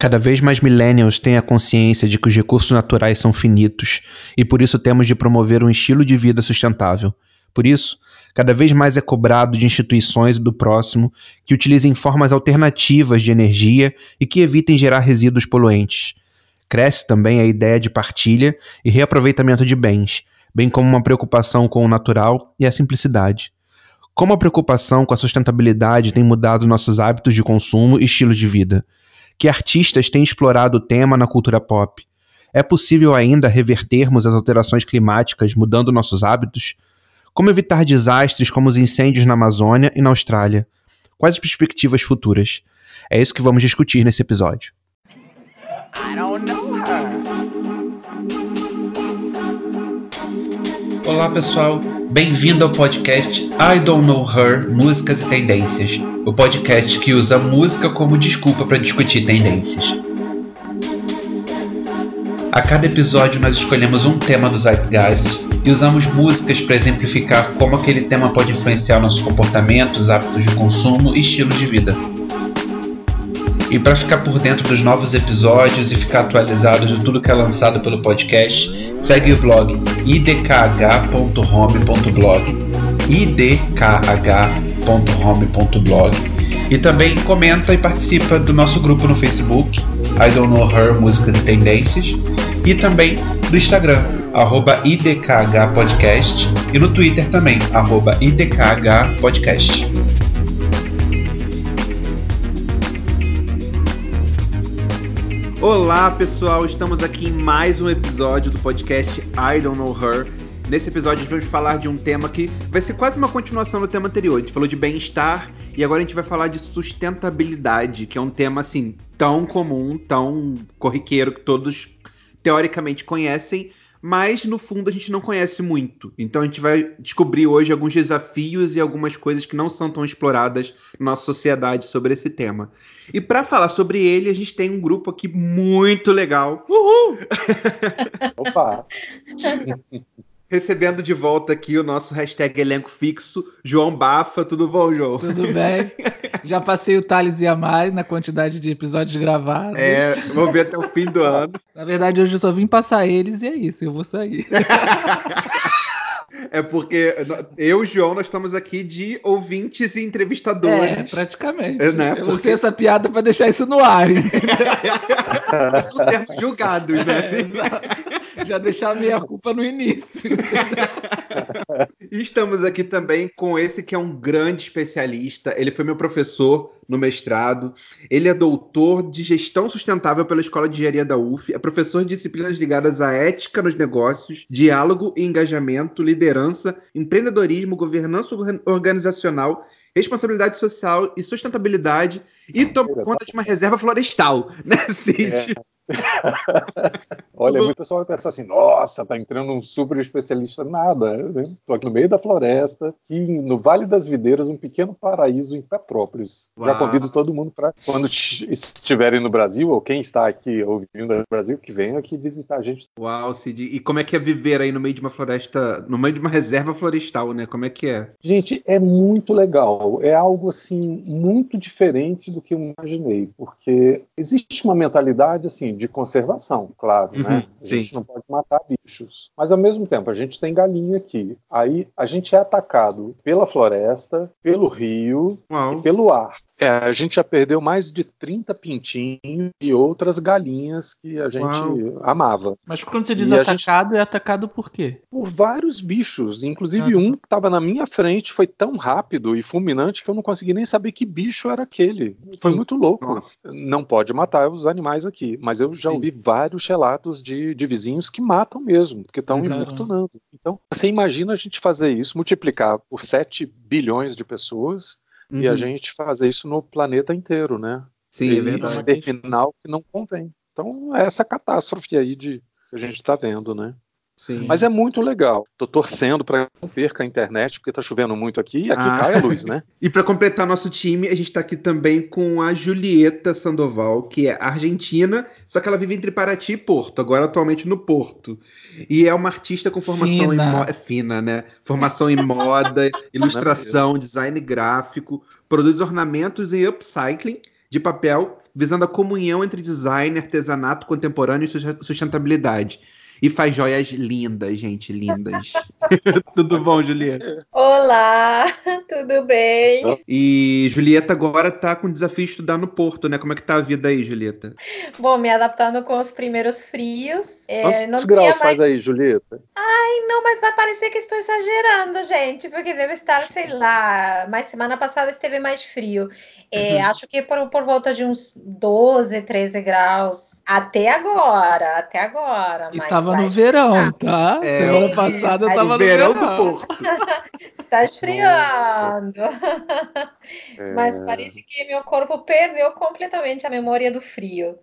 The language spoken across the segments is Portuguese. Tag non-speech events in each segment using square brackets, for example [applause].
Cada vez mais millennials têm a consciência de que os recursos naturais são finitos e por isso temos de promover um estilo de vida sustentável. Por isso, cada vez mais é cobrado de instituições e do próximo que utilizem formas alternativas de energia e que evitem gerar resíduos poluentes. Cresce também a ideia de partilha e reaproveitamento de bens, bem como uma preocupação com o natural e a simplicidade. Como a preocupação com a sustentabilidade tem mudado nossos hábitos de consumo e estilos de vida? Que artistas têm explorado o tema na cultura pop? É possível ainda revertermos as alterações climáticas mudando nossos hábitos? Como evitar desastres como os incêndios na Amazônia e na Austrália? Quais as perspectivas futuras? É isso que vamos discutir nesse episódio. Olá pessoal, bem-vindo ao podcast I Don't Know Her Músicas e Tendências, o podcast que usa música como desculpa para discutir tendências. A cada episódio nós escolhemos um tema do Zeitgeist e usamos músicas para exemplificar como aquele tema pode influenciar nossos comportamentos, hábitos de consumo e estilos de vida. E para ficar por dentro dos novos episódios e ficar atualizado de tudo que é lançado pelo podcast, segue o blog idkh.home.blog idkh.home.blog e também comenta e participa do nosso grupo no Facebook, I Don't Know Her Músicas e Tendências, e também do Instagram, arroba idkhpodcast, e no Twitter também, arroba idkhpodcast. Olá pessoal, estamos aqui em mais um episódio do podcast I Don't Know Her. Nesse episódio vamos falar de um tema que vai ser quase uma continuação do tema anterior. A gente falou de bem-estar e agora a gente vai falar de sustentabilidade, que é um tema assim tão comum, tão corriqueiro que todos teoricamente conhecem, mas no fundo a gente não conhece muito. Então a gente vai descobrir hoje alguns desafios e algumas coisas que não são tão exploradas na nossa sociedade sobre esse tema. E para falar sobre ele, a gente tem um grupo aqui muito legal. Uhul! Opa! [laughs] Recebendo de volta aqui o nosso hashtag elenco fixo, João Bafa. Tudo bom, João? Tudo bem. [laughs] Já passei o Thales e a Mari na quantidade de episódios gravados. É, vou ver até o fim do ano. [laughs] Na verdade, hoje eu só vim passar eles e é isso, eu vou sair. [laughs] É porque eu e o João, nós estamos aqui de ouvintes e entrevistadores. É, praticamente. É, né? Eu porque... usei essa piada para deixar isso no ar. sermos julgados, né? É, Já deixar a minha culpa no início. [laughs] e estamos aqui também com esse que é um grande especialista. Ele foi meu professor no mestrado. Ele é doutor de gestão sustentável pela Escola de Engenharia da UF. É professor de disciplinas ligadas à ética nos negócios, diálogo e engajamento, liderança, empreendedorismo, governança organizacional responsabilidade social e sustentabilidade e toma conta de uma reserva florestal, né, Cid? É. [laughs] Olha, o pessoal vai pensar assim: nossa, tá entrando um super especialista. Nada, né? tô aqui no meio da floresta, aqui no Vale das Videiras, um pequeno paraíso em Petrópolis. Uau. Já convido todo mundo para, quando estiverem no Brasil, ou quem está aqui ouvindo no Brasil, que venha aqui visitar a gente. Uau, Cid. E como é que é viver aí no meio de uma floresta, no meio de uma reserva florestal, né? Como é que é? Gente, é muito legal. É algo assim muito diferente do que eu imaginei, porque existe uma mentalidade assim de conservação, claro, uhum, né? A gente não pode matar bichos. Mas ao mesmo tempo, a gente tem galinha aqui. Aí a gente é atacado pela floresta, pelo rio Uau. e pelo ar. É, a gente já perdeu mais de 30 pintinhos e outras galinhas que a gente Uau. amava. Mas quando você diz e atacado, gente... é atacado por quê? Por vários bichos. Inclusive ah, um que estava na minha frente foi tão rápido e fulminante que eu não consegui nem saber que bicho era aquele. Foi muito louco. Nossa. Não pode matar os animais aqui, mas eu já ouvi vários relatos de, de vizinhos que matam mesmo, porque estão importunando. Então, você imagina a gente fazer isso, multiplicar por 7 bilhões de pessoas uhum. e a uhum. gente fazer isso no planeta inteiro, né? Sim, e é verdade. terminal que não convém. Então, é essa catástrofe aí de, que a gente está vendo, né? Sim. Mas é muito legal. Tô torcendo para não perca a internet, porque tá chovendo muito aqui e aqui ah. cai a luz, né? [laughs] e para completar nosso time, a gente tá aqui também com a Julieta Sandoval, que é argentina, só que ela vive entre Paraty e Porto, agora atualmente no Porto. E é uma artista com formação fina. em moda. É fina, né? Formação em moda, [laughs] ilustração, design gráfico, produz ornamentos em upcycling de papel visando a comunhão entre design, artesanato contemporâneo e sustentabilidade. E faz joias lindas, gente, lindas. [laughs] tudo bom, Julieta? Olá, tudo bem? E Julieta agora tá com o desafio de estudar no Porto, né? Como é que tá a vida aí, Julieta? Bom, me adaptando com os primeiros frios. É, Quantos graus mais... faz aí, Julieta? Ai, não, mas vai parecer que estou exagerando, gente, porque deve estar, sei lá, mas semana passada esteve mais frio. É, uhum. Acho que por, por volta de uns 12, 13 graus. Até agora, até agora. E tava no verão, tá? É, Semana passada eu tava no verão. verão do Porto. [laughs] Está esfriando. É... Mas parece que meu corpo perdeu completamente a memória do frio.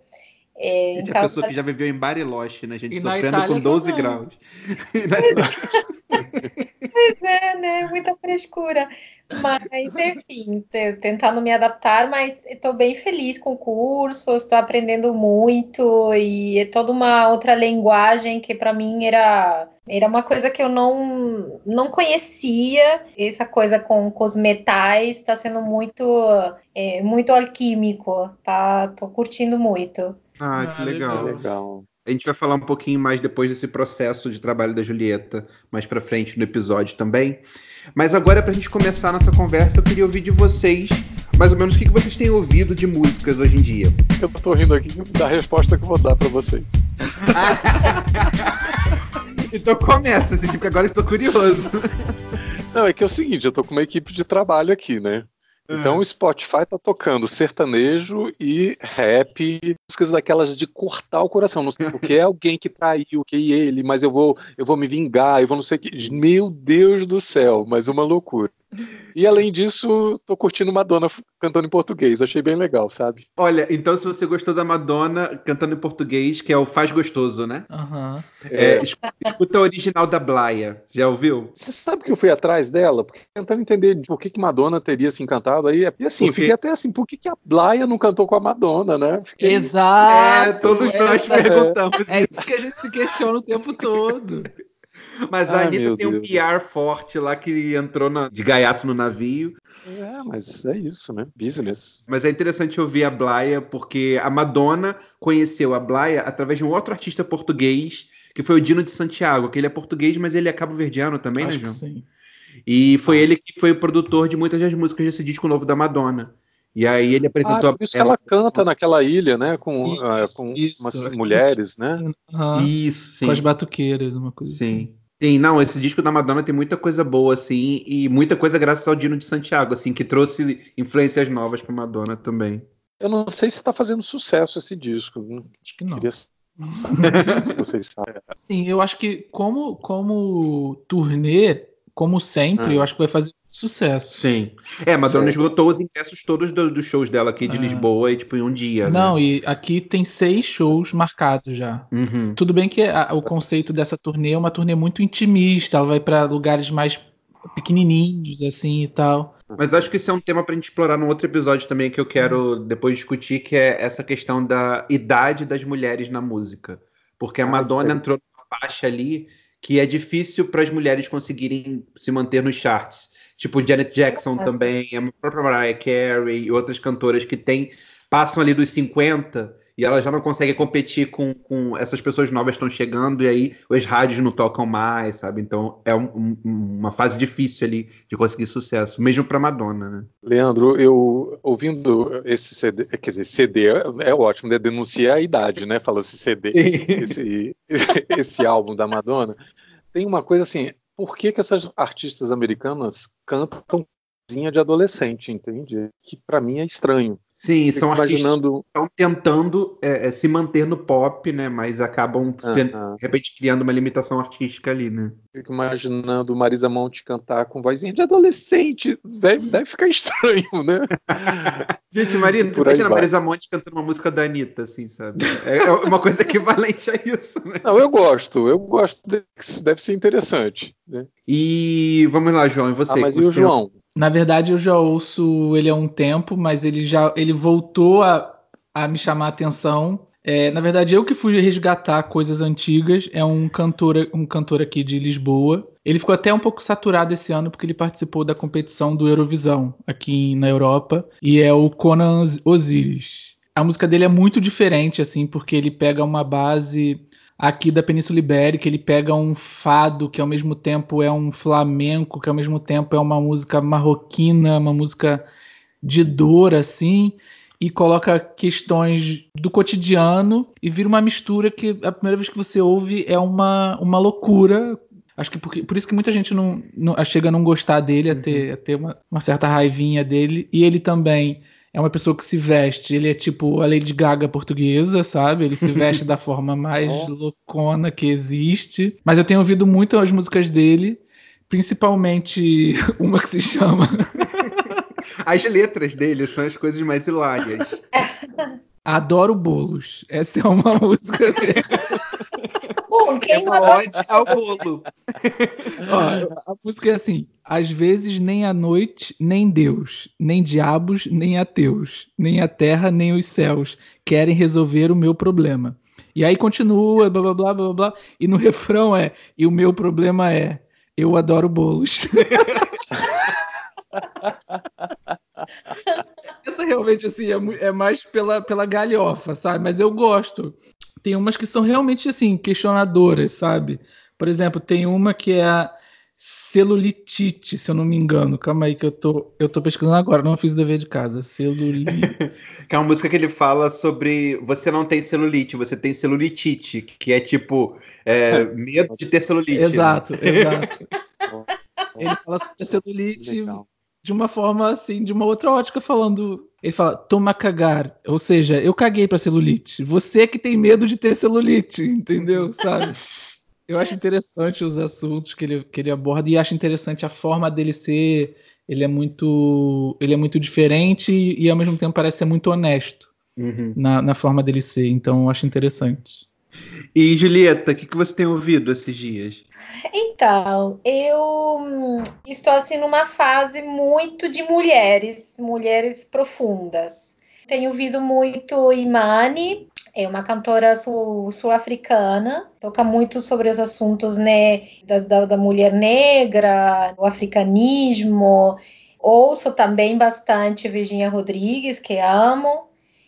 É, gente, então, a pessoa que já viveu em Bariloche, né, gente? Sofrendo com 12 graus. [laughs] pois é, né? Muita frescura. Mas, enfim, tentando me adaptar, mas estou bem feliz com o curso, estou aprendendo muito e é toda uma outra linguagem que para mim era, era uma coisa que eu não, não conhecia. Essa coisa com, com os metais está sendo muito, é, muito alquímico, tá? Tô curtindo muito. Ah, que ah, legal. legal. A gente vai falar um pouquinho mais depois desse processo de trabalho da Julieta, mais para frente no episódio também. Mas agora, para a gente começar a nossa conversa, eu queria ouvir de vocês, mais ou menos, o que vocês têm ouvido de músicas hoje em dia. Eu tô rindo aqui da resposta que eu vou dar para vocês. [laughs] então começa, assim, porque agora eu estou curioso. Não, é que é o seguinte, eu tô com uma equipe de trabalho aqui, né? Então o Spotify tá tocando sertanejo e rap, músicas daquelas de cortar o coração. Não sei porque é alguém que traiu, que é ele, mas eu vou, eu vou me vingar, eu vou não sei o que. Meu Deus do céu, mas uma loucura. E além disso, tô curtindo Madonna cantando em português, achei bem legal, sabe? Olha, então se você gostou da Madonna cantando em português, que é o Faz Gostoso, né? Uhum. É, escuta a original da Blaia, já ouviu? Você sabe que eu fui atrás dela? Porque tentando entender por que, que Madonna teria se encantado aí. E assim, fiquei até assim, por que, que a Blaia não cantou com a Madonna, né? Fiquei... Exato! É, todos nós é, perguntamos é, isso. É isso que a gente se questiona o tempo todo. Mas a Anitta tem um PR forte lá que entrou na, de gaiato no navio. É, mas é isso, né? Business. Mas é interessante ouvir a Blaia, porque a Madonna conheceu a Blaia através de um outro artista português, que foi o Dino de Santiago, que ele é português, mas ele é cabo-verdiano também, Acho né, João? sim. E foi ah. ele que foi o produtor de muitas das músicas desse disco novo da Madonna. E aí ele apresentou. Ah, por isso ela... que ela canta naquela ilha, né? Com, isso, uh, com isso, umas mulheres, né? Uhum. Isso, sim. Com as batuqueiras, uma coisa Sim. Assim. Sim, não, esse disco da Madonna tem muita coisa boa, assim, e muita coisa graças ao Dino de Santiago, assim, que trouxe influências novas pra Madonna também. Eu não sei se tá fazendo sucesso esse disco. Acho que não. Queria saber [laughs] se vocês sabem. Sim, eu acho que como, como turnê, como sempre, é. eu acho que vai fazer sucesso. Sim. É, mas ela esgotou os ingressos todos dos do shows dela aqui de é. Lisboa e, tipo, em um dia. Né? Não, né? e aqui tem seis shows marcados já. Uhum. Tudo bem que a, o conceito dessa turnê é uma turnê muito intimista, ela vai para lugares mais pequenininhos, assim e tal. Mas acho que isso é um tema pra gente explorar num outro episódio também que eu quero depois discutir, que é essa questão da idade das mulheres na música. Porque a ah, Madonna entrou numa faixa ali que é difícil para as mulheres conseguirem se manter nos charts. Tipo Janet Jackson também, a própria Mariah Carey e outras cantoras que tem, passam ali dos 50 e elas já não conseguem competir com, com essas pessoas novas que estão chegando e aí os rádios não tocam mais, sabe? Então é um, um, uma fase difícil ali de conseguir sucesso, mesmo para Madonna, né? Leandro, eu ouvindo esse CD, quer dizer, CD é ótimo, né? Denuncia a idade, né? Fala-se CD, esse, [laughs] esse álbum da Madonna. Tem uma coisa assim, por que, que essas artistas americanas cantam de adolescente, entende? Que para mim é estranho. Sim, são imaginando... artistas que estão tentando é, é, se manter no pop, né? Mas acabam, sendo, de repente, criando uma limitação artística ali, né? Fico imaginando Marisa Monte cantar com vozinha de adolescente. Deve, deve ficar [laughs] estranho, né? [laughs] Gente, Marina, imagina Marisa Monte cantando uma música da Anitta, assim, sabe? É, é uma coisa equivalente a isso, né? Não, eu gosto. Eu gosto. Deve ser interessante. Né? E vamos lá, João. E você? Ah, mas e o João? Na verdade, eu já ouço ele há um tempo, mas ele já ele voltou a, a me chamar a atenção. É, na verdade, eu que fui resgatar coisas antigas. É um cantor, um cantor aqui de Lisboa. Ele ficou até um pouco saturado esse ano porque ele participou da competição do Eurovisão aqui na Europa. E é o Conan Osiris. a música dele é muito diferente, assim, porque ele pega uma base aqui da Península Ibérica, ele pega um fado que ao mesmo tempo é um flamenco, que ao mesmo tempo é uma música marroquina, uma música de dor, assim, e coloca questões do cotidiano e vira uma mistura que a primeira vez que você ouve é uma, uma loucura. Acho que por, por isso que muita gente não, não chega a não gostar dele, a ter, a ter uma, uma certa raivinha dele. E ele também é uma pessoa que se veste, ele é tipo a Lady Gaga portuguesa, sabe? Ele se veste [laughs] da forma mais oh. loucona que existe. Mas eu tenho ouvido muito as músicas dele, principalmente [laughs] uma que se chama [laughs] as letras dele são as coisas mais hilárias. Adoro bolos. Essa é uma [laughs] música dele. Bom, quem é ode ao bolo. Ó, a música é assim: às vezes nem a noite, nem Deus, nem diabos, nem ateus, nem a terra, nem os céus querem resolver o meu problema. E aí continua, blá blá blá blá blá, e no refrão é: e o meu problema é, eu adoro bolos. [laughs] Essa realmente, assim, é, é, mais pela, pela galhofa, sabe? Mas eu gosto. Tem umas que são realmente, assim, questionadoras, sabe? Por exemplo, tem uma que é a celulitite, se eu não me engano. Calma aí que eu tô, eu tô pesquisando agora, não fiz o dever de casa. Celulite. [laughs] que é uma música que ele fala sobre você não tem celulite, você tem celulitite, que é tipo é, [laughs] medo de ter celulite. Exato, né? exato. [laughs] ele fala sobre celulite Legal de uma forma assim, de uma outra ótica, falando. Ele fala, toma cagar. Ou seja, eu caguei pra celulite. Você que tem medo de ter celulite, entendeu? [laughs] Sabe? Eu acho interessante os assuntos que ele, que ele aborda e acho interessante a forma dele ser. Ele é muito. Ele é muito diferente e, ao mesmo tempo parece ser muito honesto uhum. na, na forma dele ser. Então eu acho interessante. E Julieta, o que, que você tem ouvido esses dias? Então, eu hum, estou assim numa fase muito de mulheres, mulheres profundas. Tenho ouvido muito Imani, é uma cantora sul-africana, toca muito sobre os assuntos né, da, da mulher negra, o africanismo. Ouço também bastante Virginia Rodrigues, que amo.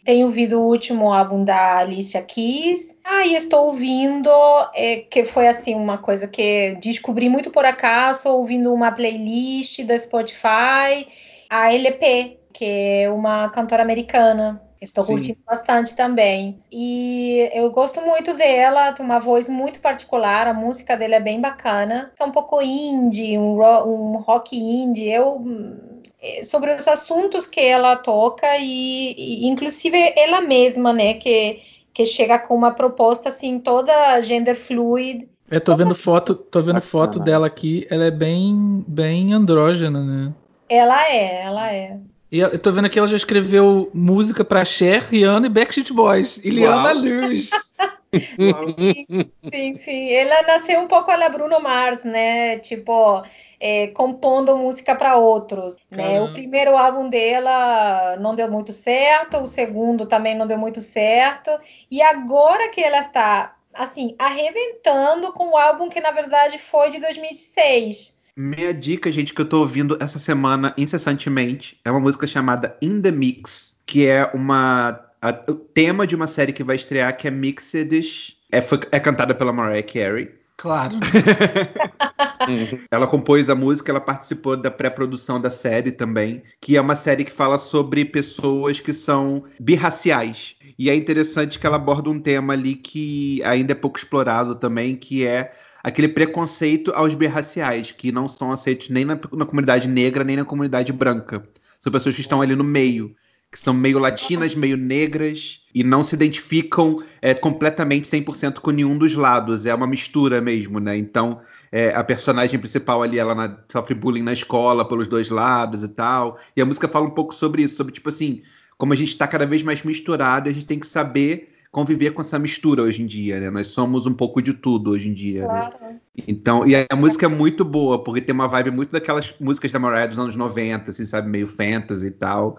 Tenho ouvido o último álbum da Alicia Keys. Ah, e estou ouvindo, é, que foi assim, uma coisa que descobri muito por acaso, ouvindo uma playlist da Spotify, a LP, que é uma cantora americana. Estou Sim. curtindo bastante também. E eu gosto muito dela, tem uma voz muito particular, a música dela é bem bacana. É um pouco indie, um, rock indie. Eu é, sobre os assuntos que ela toca e, e, inclusive ela mesma, né, que que chega com uma proposta assim toda gender fluid. É, tô vendo foto, tô vendo foto dela aqui, ela é bem bem andrógena, né? Ela é, ela é. E eu tô vendo que ela já escreveu música para Cher, Rihanna e Backstreet Boys. E Liana Luz. [laughs] sim, sim, sim. Ela nasceu um pouco a la Bruno Mars, né? Tipo, é, compondo música para outros. Né? O primeiro álbum dela não deu muito certo, o segundo também não deu muito certo, e agora que ela está assim arrebentando com o álbum que na verdade foi de 2006. Minha dica, gente, que eu tô ouvindo essa semana incessantemente é uma música chamada In the Mix, que é uma a, o tema de uma série que vai estrear que é Mixed, é, foi, é cantada pela Mariah Carey. Claro. [laughs] ela compôs a música, ela participou da pré-produção da série também, que é uma série que fala sobre pessoas que são birraciais. E é interessante que ela aborda um tema ali que ainda é pouco explorado também, que é aquele preconceito aos birraciais, que não são aceitos nem na, na comunidade negra, nem na comunidade branca. São pessoas que estão ali no meio que são meio latinas, meio negras e não se identificam é, completamente 100% com nenhum dos lados. É uma mistura mesmo, né? Então, é, a personagem principal ali, ela na, sofre bullying na escola pelos dois lados e tal. E a música fala um pouco sobre isso, sobre tipo assim, como a gente está cada vez mais misturado, a gente tem que saber conviver com essa mistura hoje em dia, né? Nós somos um pouco de tudo hoje em dia, né? claro. né? Então, e a música é muito boa, porque tem uma vibe muito daquelas músicas da Mariah dos anos 90, assim, sabe? Meio fantasy e tal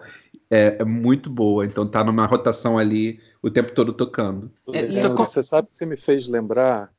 é, é, muito boa. Então tá numa rotação ali o tempo todo tocando. É, Leandro, Você sabe que você me fez lembrar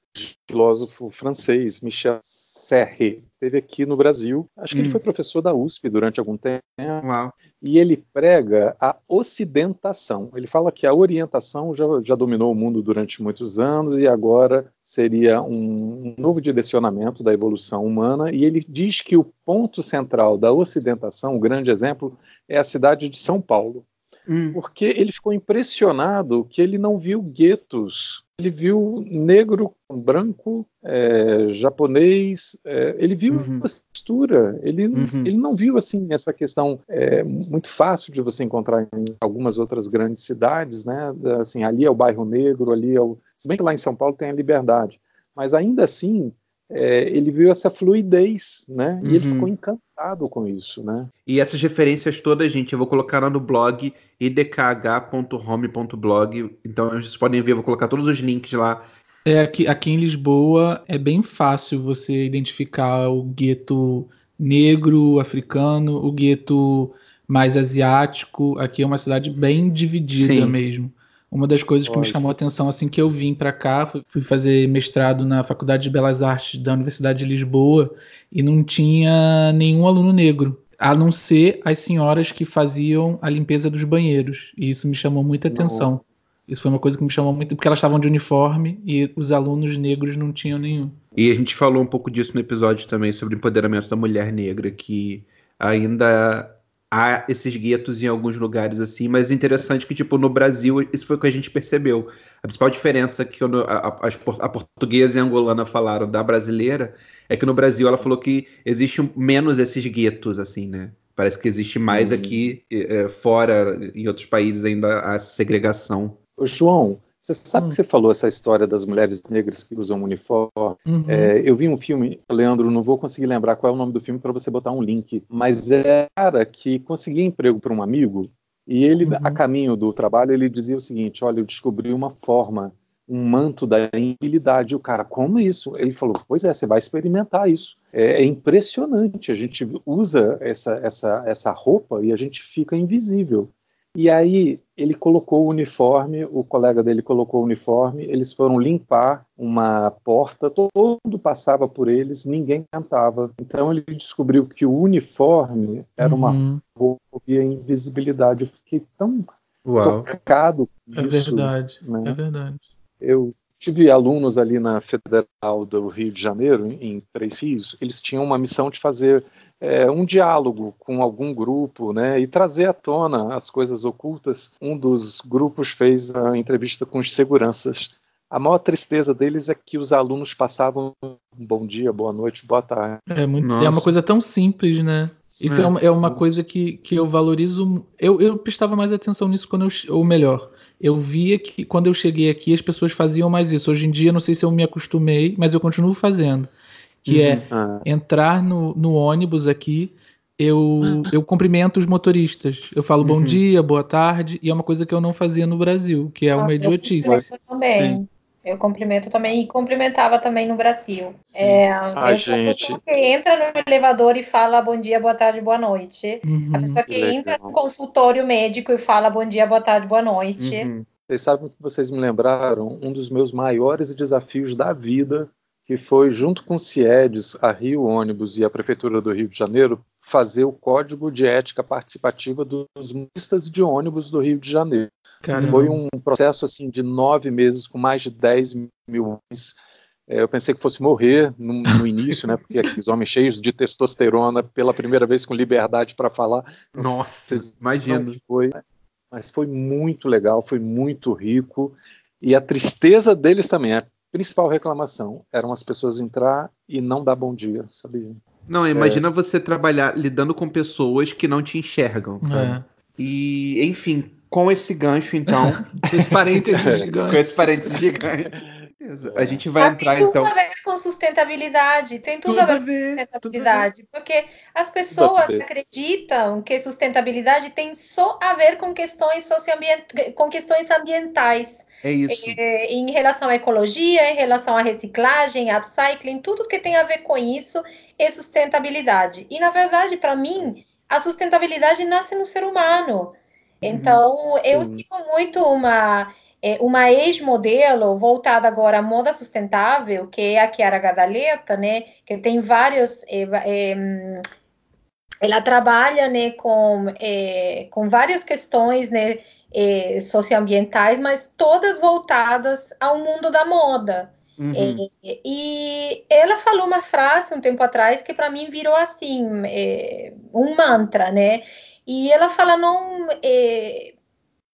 filósofo francês, Michel Serre, esteve aqui no Brasil. Acho que hum. ele foi professor da USP durante algum tempo. Uau. E ele prega a ocidentação. Ele fala que a orientação já, já dominou o mundo durante muitos anos e agora seria um, um novo direcionamento da evolução humana. E ele diz que o ponto central da ocidentação, o grande exemplo, é a cidade de São Paulo. Hum. Porque ele ficou impressionado que ele não viu guetos ele viu negro, branco, é, japonês, é, ele viu uhum. A textura, ele, uhum. ele não viu assim essa questão é, muito fácil de você encontrar em algumas outras grandes cidades, né? Assim, ali é o bairro negro, ali é o. Se bem que lá em São Paulo tem a liberdade, mas ainda assim é, ele viu essa fluidez, né? E uhum. ele ficou encantado com isso, né? E essas referências todas, gente, eu vou colocar lá no blog idkh.home.blog. Então vocês podem ver, eu vou colocar todos os links lá. É, aqui, aqui em Lisboa é bem fácil você identificar o gueto negro, africano, o gueto mais asiático. Aqui é uma cidade bem dividida Sim. mesmo. Uma das coisas que me chamou a atenção assim que eu vim para cá, fui fazer mestrado na Faculdade de Belas Artes da Universidade de Lisboa e não tinha nenhum aluno negro, a não ser as senhoras que faziam a limpeza dos banheiros. E isso me chamou muita atenção. Não. Isso foi uma coisa que me chamou muito, porque elas estavam de uniforme e os alunos negros não tinham nenhum. E a gente falou um pouco disso no episódio também sobre o empoderamento da mulher negra, que ainda há esses guetos em alguns lugares assim, mas interessante que, tipo, no Brasil, isso foi o que a gente percebeu. A principal diferença que a, a, a portuguesa e a angolana falaram da brasileira é que no Brasil ela falou que existe menos esses guetos, assim, né? Parece que existe mais uhum. aqui, é, fora, em outros países ainda a segregação. Ô, João, você sabe hum. que você falou essa história das mulheres negras que usam uniforme? Uhum. É, eu vi um filme, Leandro, não vou conseguir lembrar qual é o nome do filme para você botar um link, mas é cara que conseguia emprego para um amigo e ele, uhum. a caminho do trabalho, ele dizia o seguinte: Olha, eu descobri uma forma, um manto da imbilidade. O cara, como isso? Ele falou: Pois é, você vai experimentar isso. É, é impressionante. A gente usa essa, essa, essa roupa e a gente fica invisível. E aí ele colocou o uniforme, o colega dele colocou o uniforme, eles foram limpar uma porta, todo passava por eles, ninguém cantava. Então ele descobriu que o uniforme era uma uhum. roupa e a invisibilidade. Eu fiquei tão Uau. tocado com é. Verdade, né? É verdade. Eu tive alunos ali na Federal do Rio de Janeiro, em Três Rios, eles tinham uma missão de fazer é, um diálogo com algum grupo, né, e trazer à tona as coisas ocultas. Um dos grupos fez a entrevista com os seguranças. A maior tristeza deles é que os alunos passavam bom dia, boa noite, boa tarde. É, muito, é uma coisa tão simples, né? Isso é, é uma, é uma coisa que, que eu valorizo. Eu, eu prestava mais atenção nisso quando eu. Ou melhor, eu via que quando eu cheguei aqui as pessoas faziam mais isso. Hoje em dia, não sei se eu me acostumei, mas eu continuo fazendo que é uhum. é ah. entrar no, no ônibus aqui, eu, eu cumprimento os motoristas. Eu falo bom uhum. dia, boa tarde, e é uma coisa que eu não fazia no Brasil, que é uma ah, idiotice. Eu também. Sim. Eu cumprimento também e cumprimentava também no Brasil. É, Ai, gente. que entra no elevador e fala bom dia, boa tarde, boa noite. Uhum. A pessoa que entra no consultório médico e fala bom dia, boa tarde, boa noite. Uhum. Vocês sabem que vocês me lembraram um dos meus maiores desafios da vida que foi, junto com o CIEDES, a Rio Ônibus e a Prefeitura do Rio de Janeiro, fazer o Código de Ética Participativa dos motoristas de ônibus do Rio de Janeiro. Caramba. Foi um processo assim de nove meses, com mais de 10 mil homens. É, eu pensei que fosse morrer no, no início, né? Porque aqueles homens cheios de testosterona, pela primeira vez com liberdade para falar. Nossa, imagina. Foi, mas foi muito legal, foi muito rico. E a tristeza deles também, a principal reclamação eram as pessoas entrar e não dar bom dia, sabia? Não, imagina é... você trabalhar lidando com pessoas que não te enxergam, sabe? É. E, enfim, com esse gancho, então. [laughs] com esse parênteses gigante. com esse parênteses gigante. A gente vai Mas entrar tem tudo então. a ver com sustentabilidade, tem tudo, tudo a, ver com sustentabilidade, porque as pessoas acreditam que sustentabilidade tem só a ver com questões socioambientais, com questões ambientais. É isso. É, em relação à ecologia, em relação à reciclagem, upcycling, tudo que tem a ver com isso é sustentabilidade. E, na verdade, para mim, a sustentabilidade nasce no ser humano. Então, uhum, eu sigo muito uma é, uma ex-modelo voltada agora à moda sustentável, que é a Chiara Gadaleta, né, que tem vários... É, é, ela trabalha né, com, é, com várias questões né, é, socioambientais, mas todas voltadas ao mundo da moda. Uhum. É, e ela falou uma frase um tempo atrás que para mim virou assim um mantra, né? E ela fala não, é,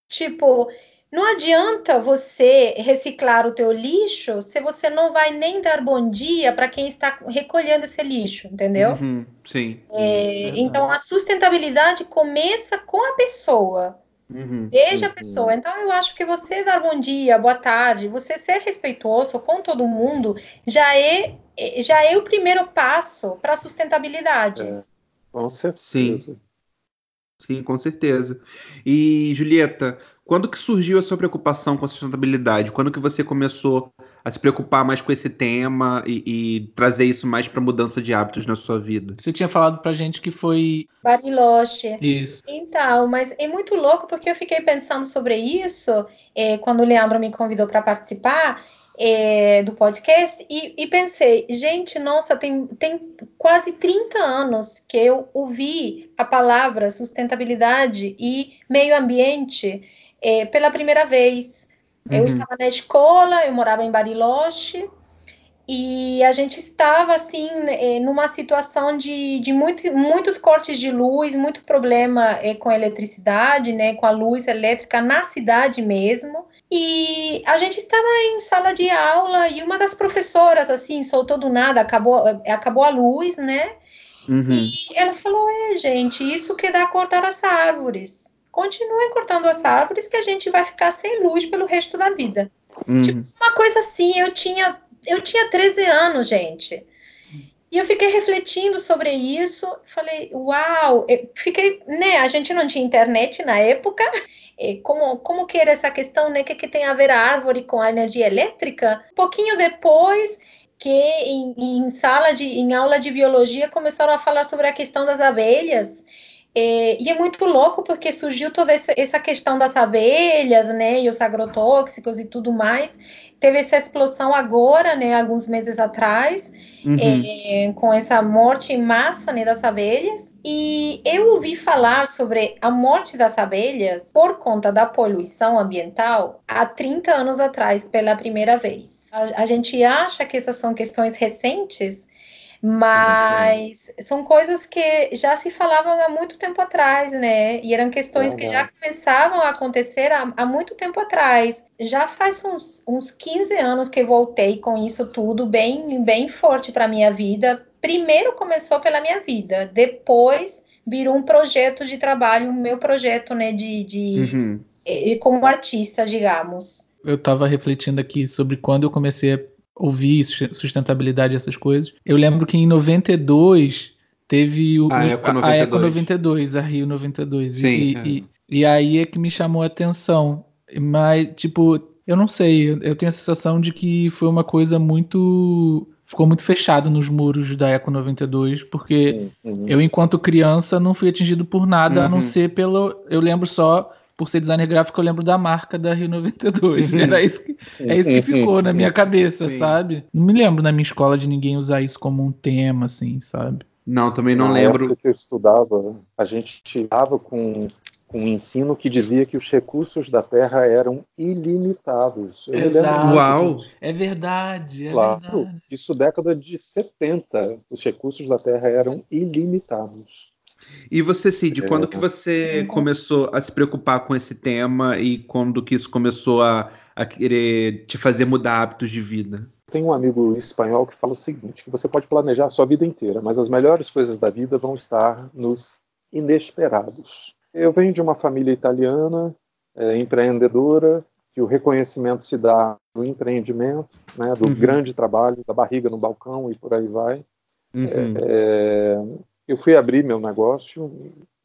tipo, não adianta você reciclar o teu lixo se você não vai nem dar bom dia para quem está recolhendo esse lixo, entendeu? Uhum, sim. É, então a sustentabilidade começa com a pessoa. Uhum, desde uhum. a pessoa. Então, eu acho que você dar bom dia, boa tarde, você ser respeitoso com todo mundo já é, já é o primeiro passo para a sustentabilidade. É, com certeza. Sim. Sim, com certeza. E, Julieta, quando que surgiu a sua preocupação com a sustentabilidade? Quando que você começou a se preocupar mais com esse tema e, e trazer isso mais para mudança de hábitos na sua vida? Você tinha falado pra gente que foi Bariloche. Isso. Então, mas é muito louco porque eu fiquei pensando sobre isso é, quando o Leandro me convidou para participar é, do podcast e, e, pensei, gente, nossa, tem, tem quase 30 anos que eu ouvi a palavra sustentabilidade e meio ambiente é, pela primeira vez. Uhum. Eu estava na escola, eu morava em Bariloche, e a gente estava assim é, numa situação de, de muito, muitos cortes de luz, muito problema é, com a eletricidade, né, com a luz elétrica na cidade mesmo. E a gente estava em sala de aula e uma das professoras assim soltou do nada, acabou, acabou a luz, né? Uhum. E ela falou: "É, gente, isso que dá cortar as árvores." continuem cortando as árvores que a gente vai ficar sem luz pelo resto da vida. Hum. Tipo, uma coisa assim, eu tinha, eu tinha 13 anos, gente. E eu fiquei refletindo sobre isso, falei, uau, eu fiquei, né, a gente não tinha internet na época, como, como que era essa questão, né, que, que tem a ver a árvore com a energia elétrica? Um pouquinho depois, que em, em, sala de em aula de biologia começaram a falar sobre a questão das abelhas é, e é muito louco porque surgiu toda essa, essa, questão das abelhas, né, e os agrotóxicos e tudo mais. Teve essa explosão agora, né, alguns meses atrás, uhum. é, com essa morte em massa, né, das abelhas. E eu ouvi falar sobre a morte das abelhas por conta da poluição ambiental há 30 anos atrás, pela primeira vez. A, a gente acha que essas são questões recentes, mas são coisas que já se falavam há muito tempo atrás, né? E eram questões que já começavam a acontecer há, há muito tempo atrás. Já faz uns, uns 15 anos que voltei com isso tudo bem, bem forte para minha vida. Primeiro começou pela minha vida, depois virou um projeto de trabalho, meu projeto, né, de, de uhum. como artista, digamos. Eu estava refletindo aqui sobre quando eu comecei a ouvir sustentabilidade essas coisas. Eu lembro que em 92 teve o, a, Eco 92. a Eco 92, a Rio 92. Sim, e, é. e, e, aí é que me chamou a atenção. Mas, tipo, eu não sei, eu tenho a sensação de que foi uma coisa muito. Ficou muito fechado nos muros da Eco 92, porque uhum. eu, enquanto criança, não fui atingido por nada, uhum. a não uhum. ser pelo. Eu lembro só por ser designer gráfico, eu lembro da marca da Rio 92. Era isso que, é isso que ficou na minha cabeça, Sim. sabe? Não me lembro na minha escola de ninguém usar isso como um tema, assim, sabe? Não, também não na lembro. Época que eu estudava, a gente tirava com, com um ensino que dizia que os recursos da Terra eram ilimitados. Eu Exato. Uau! É verdade, é claro, verdade. Isso década de 70, os recursos da Terra eram ilimitados. E você, Cid, é. quando que você começou a se preocupar com esse tema e quando que isso começou a, a querer te fazer mudar hábitos de vida? Tem um amigo espanhol que fala o seguinte, que você pode planejar a sua vida inteira, mas as melhores coisas da vida vão estar nos inesperados. Eu venho de uma família italiana, é, empreendedora, que o reconhecimento se dá no empreendimento, né, do uhum. grande trabalho, da barriga no balcão e por aí vai. Uhum. É, eu fui abrir meu negócio,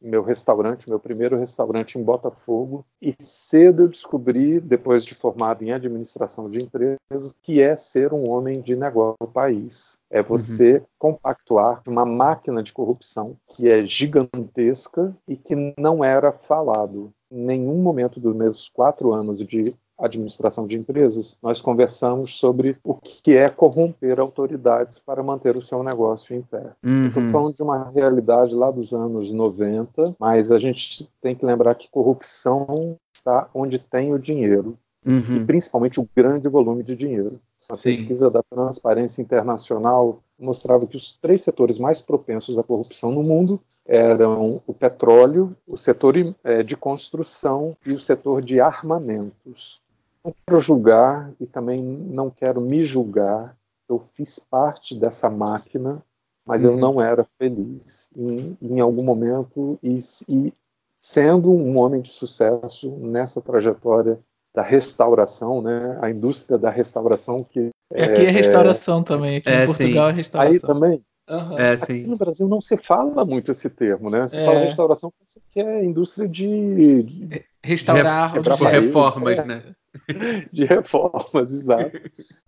meu restaurante, meu primeiro restaurante em Botafogo, e cedo eu descobri, depois de formado em administração de empresas, que é ser um homem de negócio no país. É uhum. você uhum. compactuar uma máquina de corrupção que é gigantesca e que não era falado. Em nenhum momento dos meus quatro anos de administração de empresas, nós conversamos sobre o que é corromper autoridades para manter o seu negócio em pé. Uhum. Estou falando de uma realidade lá dos anos 90, mas a gente tem que lembrar que corrupção está onde tem o dinheiro. Uhum. E principalmente o grande volume de dinheiro. A Sim. pesquisa da Transparência Internacional mostrava que os três setores mais propensos à corrupção no mundo eram o petróleo, o setor é, de construção e o setor de armamentos. Não quero julgar e também não quero me julgar. Eu fiz parte dessa máquina, mas uhum. eu não era feliz em, em algum momento e, e sendo um homem de sucesso nessa trajetória da restauração, né? A indústria da restauração que é, aqui é, é restauração é, também, aqui é, em Portugal sim. é restauração. Aí também Uhum. É, Aqui no Brasil não se fala muito esse termo, né? Se é. fala restauração, que é indústria de, de restaurar, de reformas, é. né? [laughs] De reformas, exato.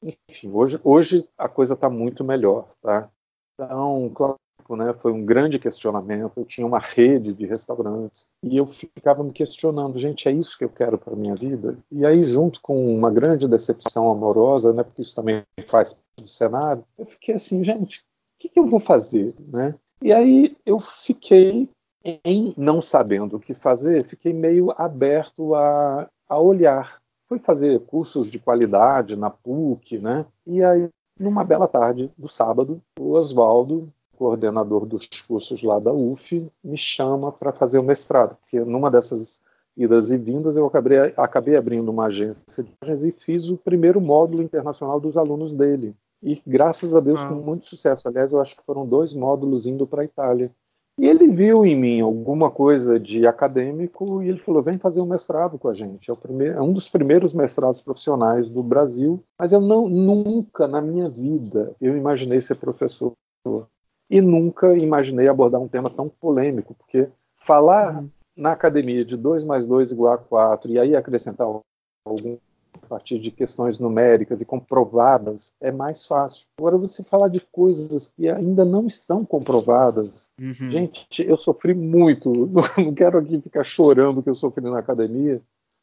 Enfim, hoje, hoje a coisa está muito melhor, tá? Então, claro, né, foi um grande questionamento. Eu tinha uma rede de restaurantes e eu ficava me questionando, gente, é isso que eu quero para minha vida? E aí, junto com uma grande decepção amorosa, né, porque isso também faz parte do cenário, eu fiquei assim, gente, que, que eu vou fazer, né? E aí eu fiquei, em não sabendo o que fazer, fiquei meio aberto a, a olhar. Fui fazer cursos de qualidade na PUC, né? E aí, numa bela tarde do sábado, o Oswaldo, coordenador dos cursos lá da UF, me chama para fazer o mestrado, porque numa dessas idas e vindas eu acabei, acabei abrindo uma agência de e fiz o primeiro módulo internacional dos alunos dele e graças a Deus ah. com muito sucesso. Aliás, eu acho que foram dois módulos indo para a Itália. E ele viu em mim alguma coisa de acadêmico e ele falou: vem fazer um mestrado com a gente. É, primeiro, é um dos primeiros mestrados profissionais do Brasil, mas eu não, nunca na minha vida eu imaginei ser professor. E nunca imaginei abordar um tema tão polêmico, porque falar uhum. na academia de 2 mais 2 igual a 4 e aí acrescentar algum a partir de questões numéricas e comprovadas, é mais fácil. Agora, você falar de coisas que ainda não estão comprovadas. Uhum. Gente, eu sofri muito. [laughs] Não quero aqui ficar chorando que eu sofri na academia,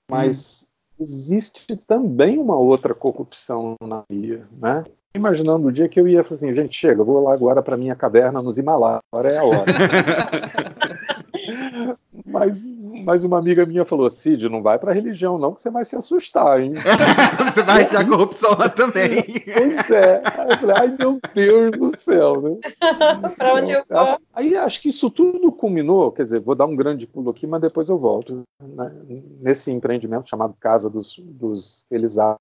mas uhum. existe também uma outra corrupção na via, né? Imaginando o dia que eu ia falar assim, gente, chega, vou lá agora para minha caverna nos Himalaias, agora é a hora. [laughs] Mas, mas uma amiga minha falou: Cid, não vai para religião, não, que você vai se assustar, hein? [laughs] você vai achar corrupção lá também. pois é. Aí eu falei: ai meu Deus do céu, né? [laughs] para onde eu vou? Acho, aí acho que isso tudo culminou, quer dizer, vou dar um grande pulo aqui, mas depois eu volto. Né? Nesse empreendimento chamado Casa dos, dos Elizar,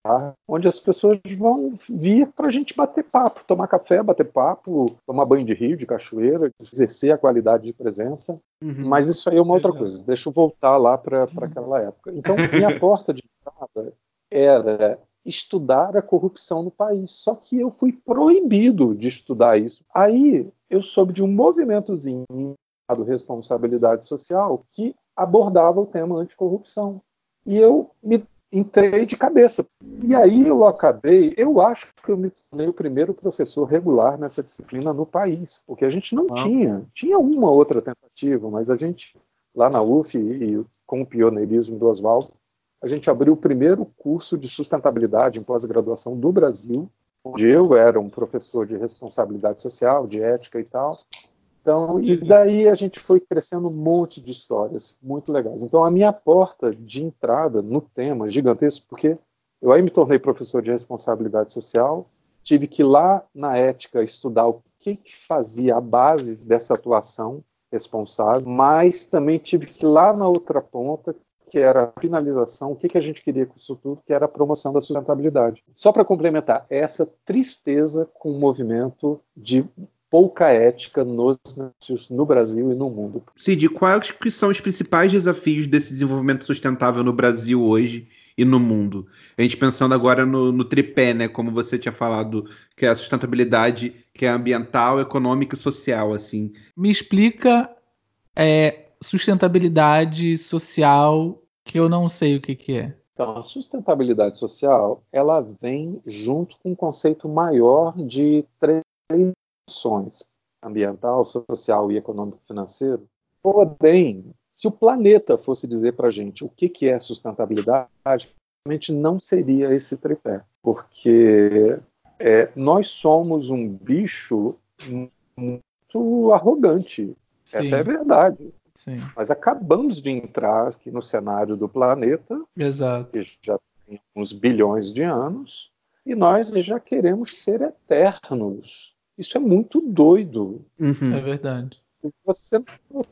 onde as pessoas vão vir para a gente bater papo, tomar café, bater papo, tomar banho de rio, de cachoeira, exercer a qualidade de presença. Uhum. Mas isso aí é uma outra coisa. Deixa eu voltar lá para aquela época. Então, minha [laughs] porta de entrada era estudar a corrupção no país. Só que eu fui proibido de estudar isso. Aí eu soube de um movimentozinho chamado Responsabilidade Social que abordava o tema anticorrupção. E eu me entrei de cabeça. E aí eu acabei, eu acho que eu me tornei o primeiro professor regular nessa disciplina no país, porque a gente não ah. tinha, tinha uma outra tentativa, mas a gente, lá na UF, e com o pioneirismo do Oswaldo, a gente abriu o primeiro curso de sustentabilidade em pós-graduação do Brasil, onde eu era um professor de responsabilidade social, de ética e tal, então, e daí a gente foi crescendo um monte de histórias muito legais. Então, a minha porta de entrada no tema gigantesco, porque eu aí me tornei professor de responsabilidade social, tive que ir lá na ética estudar o que, que fazia a base dessa atuação responsável, mas também tive que ir lá na outra ponta, que era a finalização, o que, que a gente queria com isso tudo, que era a promoção da sustentabilidade. Só para complementar, essa tristeza com o movimento de pouca ética nos no Brasil e no mundo. Cid, quais que são os principais desafios desse desenvolvimento sustentável no Brasil hoje e no mundo? A gente pensando agora no, no tripé, né, como você tinha falado, que é a sustentabilidade, que é ambiental, econômica e social, assim. Me explica é, sustentabilidade social, que eu não sei o que, que é. Então, a sustentabilidade social, ela vem junto com um conceito maior de três ações ambiental, social e econômico-financeiro. Porém, se o planeta fosse dizer para a gente o que, que é sustentabilidade, provavelmente não seria esse tripé, porque é, nós somos um bicho muito arrogante. Sim. Essa é a verdade. Sim. Nós acabamos de entrar aqui no cenário do planeta, Exato. que já tem uns bilhões de anos, e nós já queremos ser eternos. Isso é muito doido. Uhum. É verdade. Se você a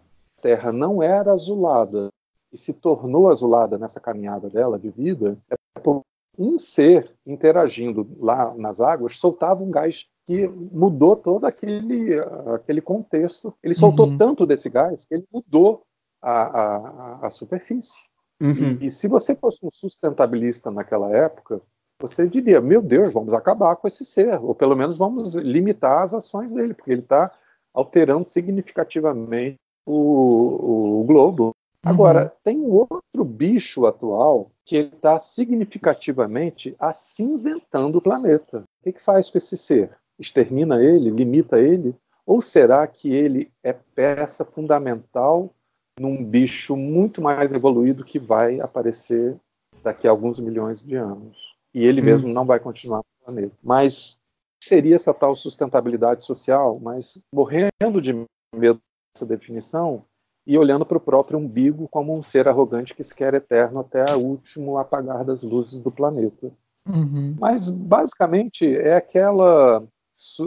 Terra não era azulada e se tornou azulada nessa caminhada dela de vida, é por um ser interagindo lá nas águas soltava um gás que mudou todo aquele, aquele contexto. Ele soltou uhum. tanto desse gás que ele mudou a, a, a superfície. Uhum. E, e, se você fosse um sustentabilista naquela época, você diria: meu Deus, vamos acabar com esse ser, ou pelo menos vamos limitar as ações dele, porque ele está alterando significativamente o, o globo. Uhum. Agora, tem um outro bicho atual que está significativamente acinzentando o planeta. O que, que faz com esse ser? extermina ele, limita ele? Ou será que ele é peça fundamental num bicho muito mais evoluído que vai aparecer daqui a alguns milhões de anos? E ele hum. mesmo não vai continuar no planeta. Mas seria essa tal sustentabilidade social? Mas morrendo de medo dessa definição e olhando para o próprio umbigo como um ser arrogante que se quer eterno até o último apagar das luzes do planeta. Uhum. Mas basicamente é aquela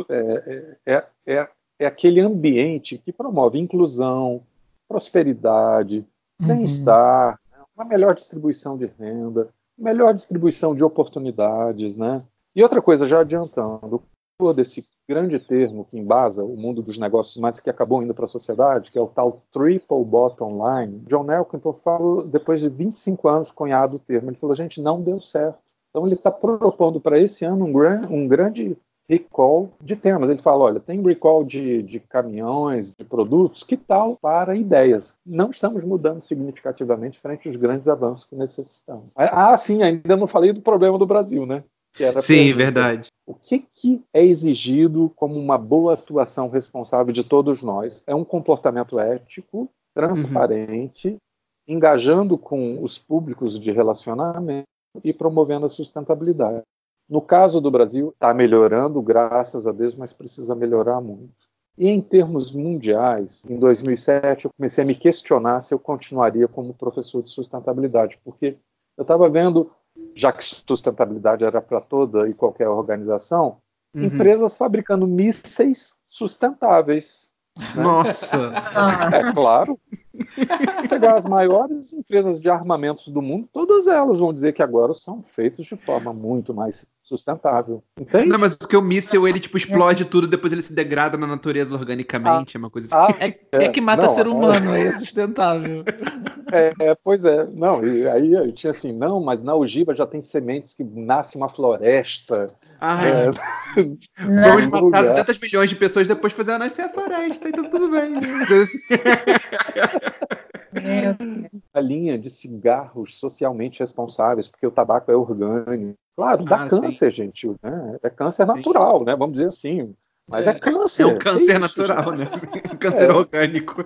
é, é, é, é, aquele ambiente que promove inclusão, prosperidade, uhum. bem-estar, né? uma melhor distribuição de renda, melhor distribuição de oportunidades, né? E outra coisa, já adiantando, desse grande termo que embasa o mundo dos negócios, mas que acabou indo para a sociedade, que é o tal triple bottom line. John Elkington falou, depois de 25 anos cunhado o termo, ele falou, gente, não deu certo. Então ele está propondo para esse ano um, gran, um grande recall de temas. Ele fala: olha, tem recall de, de caminhões, de produtos, que tal para ideias? Não estamos mudando significativamente frente aos grandes avanços que necessitamos. Ah, sim, ainda não falei do problema do Brasil, né? sim, verdade. O que, que é exigido como uma boa atuação responsável de todos nós? É um comportamento ético, transparente, uhum. engajando com os públicos de relacionamento e promovendo a sustentabilidade. No caso do Brasil, está melhorando, graças a Deus, mas precisa melhorar muito. E em termos mundiais, em 2007 eu comecei a me questionar se eu continuaria como professor de sustentabilidade, porque eu estava vendo, já que sustentabilidade era para toda e qualquer organização, uhum. empresas fabricando mísseis sustentáveis. Né? Nossa! É claro. [laughs] Pegar as maiores empresas de armamentos do mundo, todas elas vão dizer que agora são feitos de forma muito mais sustentável. Entende? Não, mas que o míssil ele tipo explode tudo, depois ele se degrada na natureza organicamente, ah, é uma coisa ah, assim. é, é, que mata não, ser humano, é, é sustentável. [laughs] É, é, pois é, não, e aí eu tinha assim, não, mas na ogiva já tem sementes que nasce uma floresta. Ah, é. [laughs] Vamos matar 200 milhões de pessoas depois fazer nascer a floresta, então tudo bem. A linha de cigarros socialmente responsáveis, porque o tabaco é orgânico. Claro, dá ah, câncer, sim. gente. Né? É câncer natural, sim. né? Vamos dizer assim. Mas é, é câncer. É um câncer é natural, né? [laughs] câncer é. orgânico.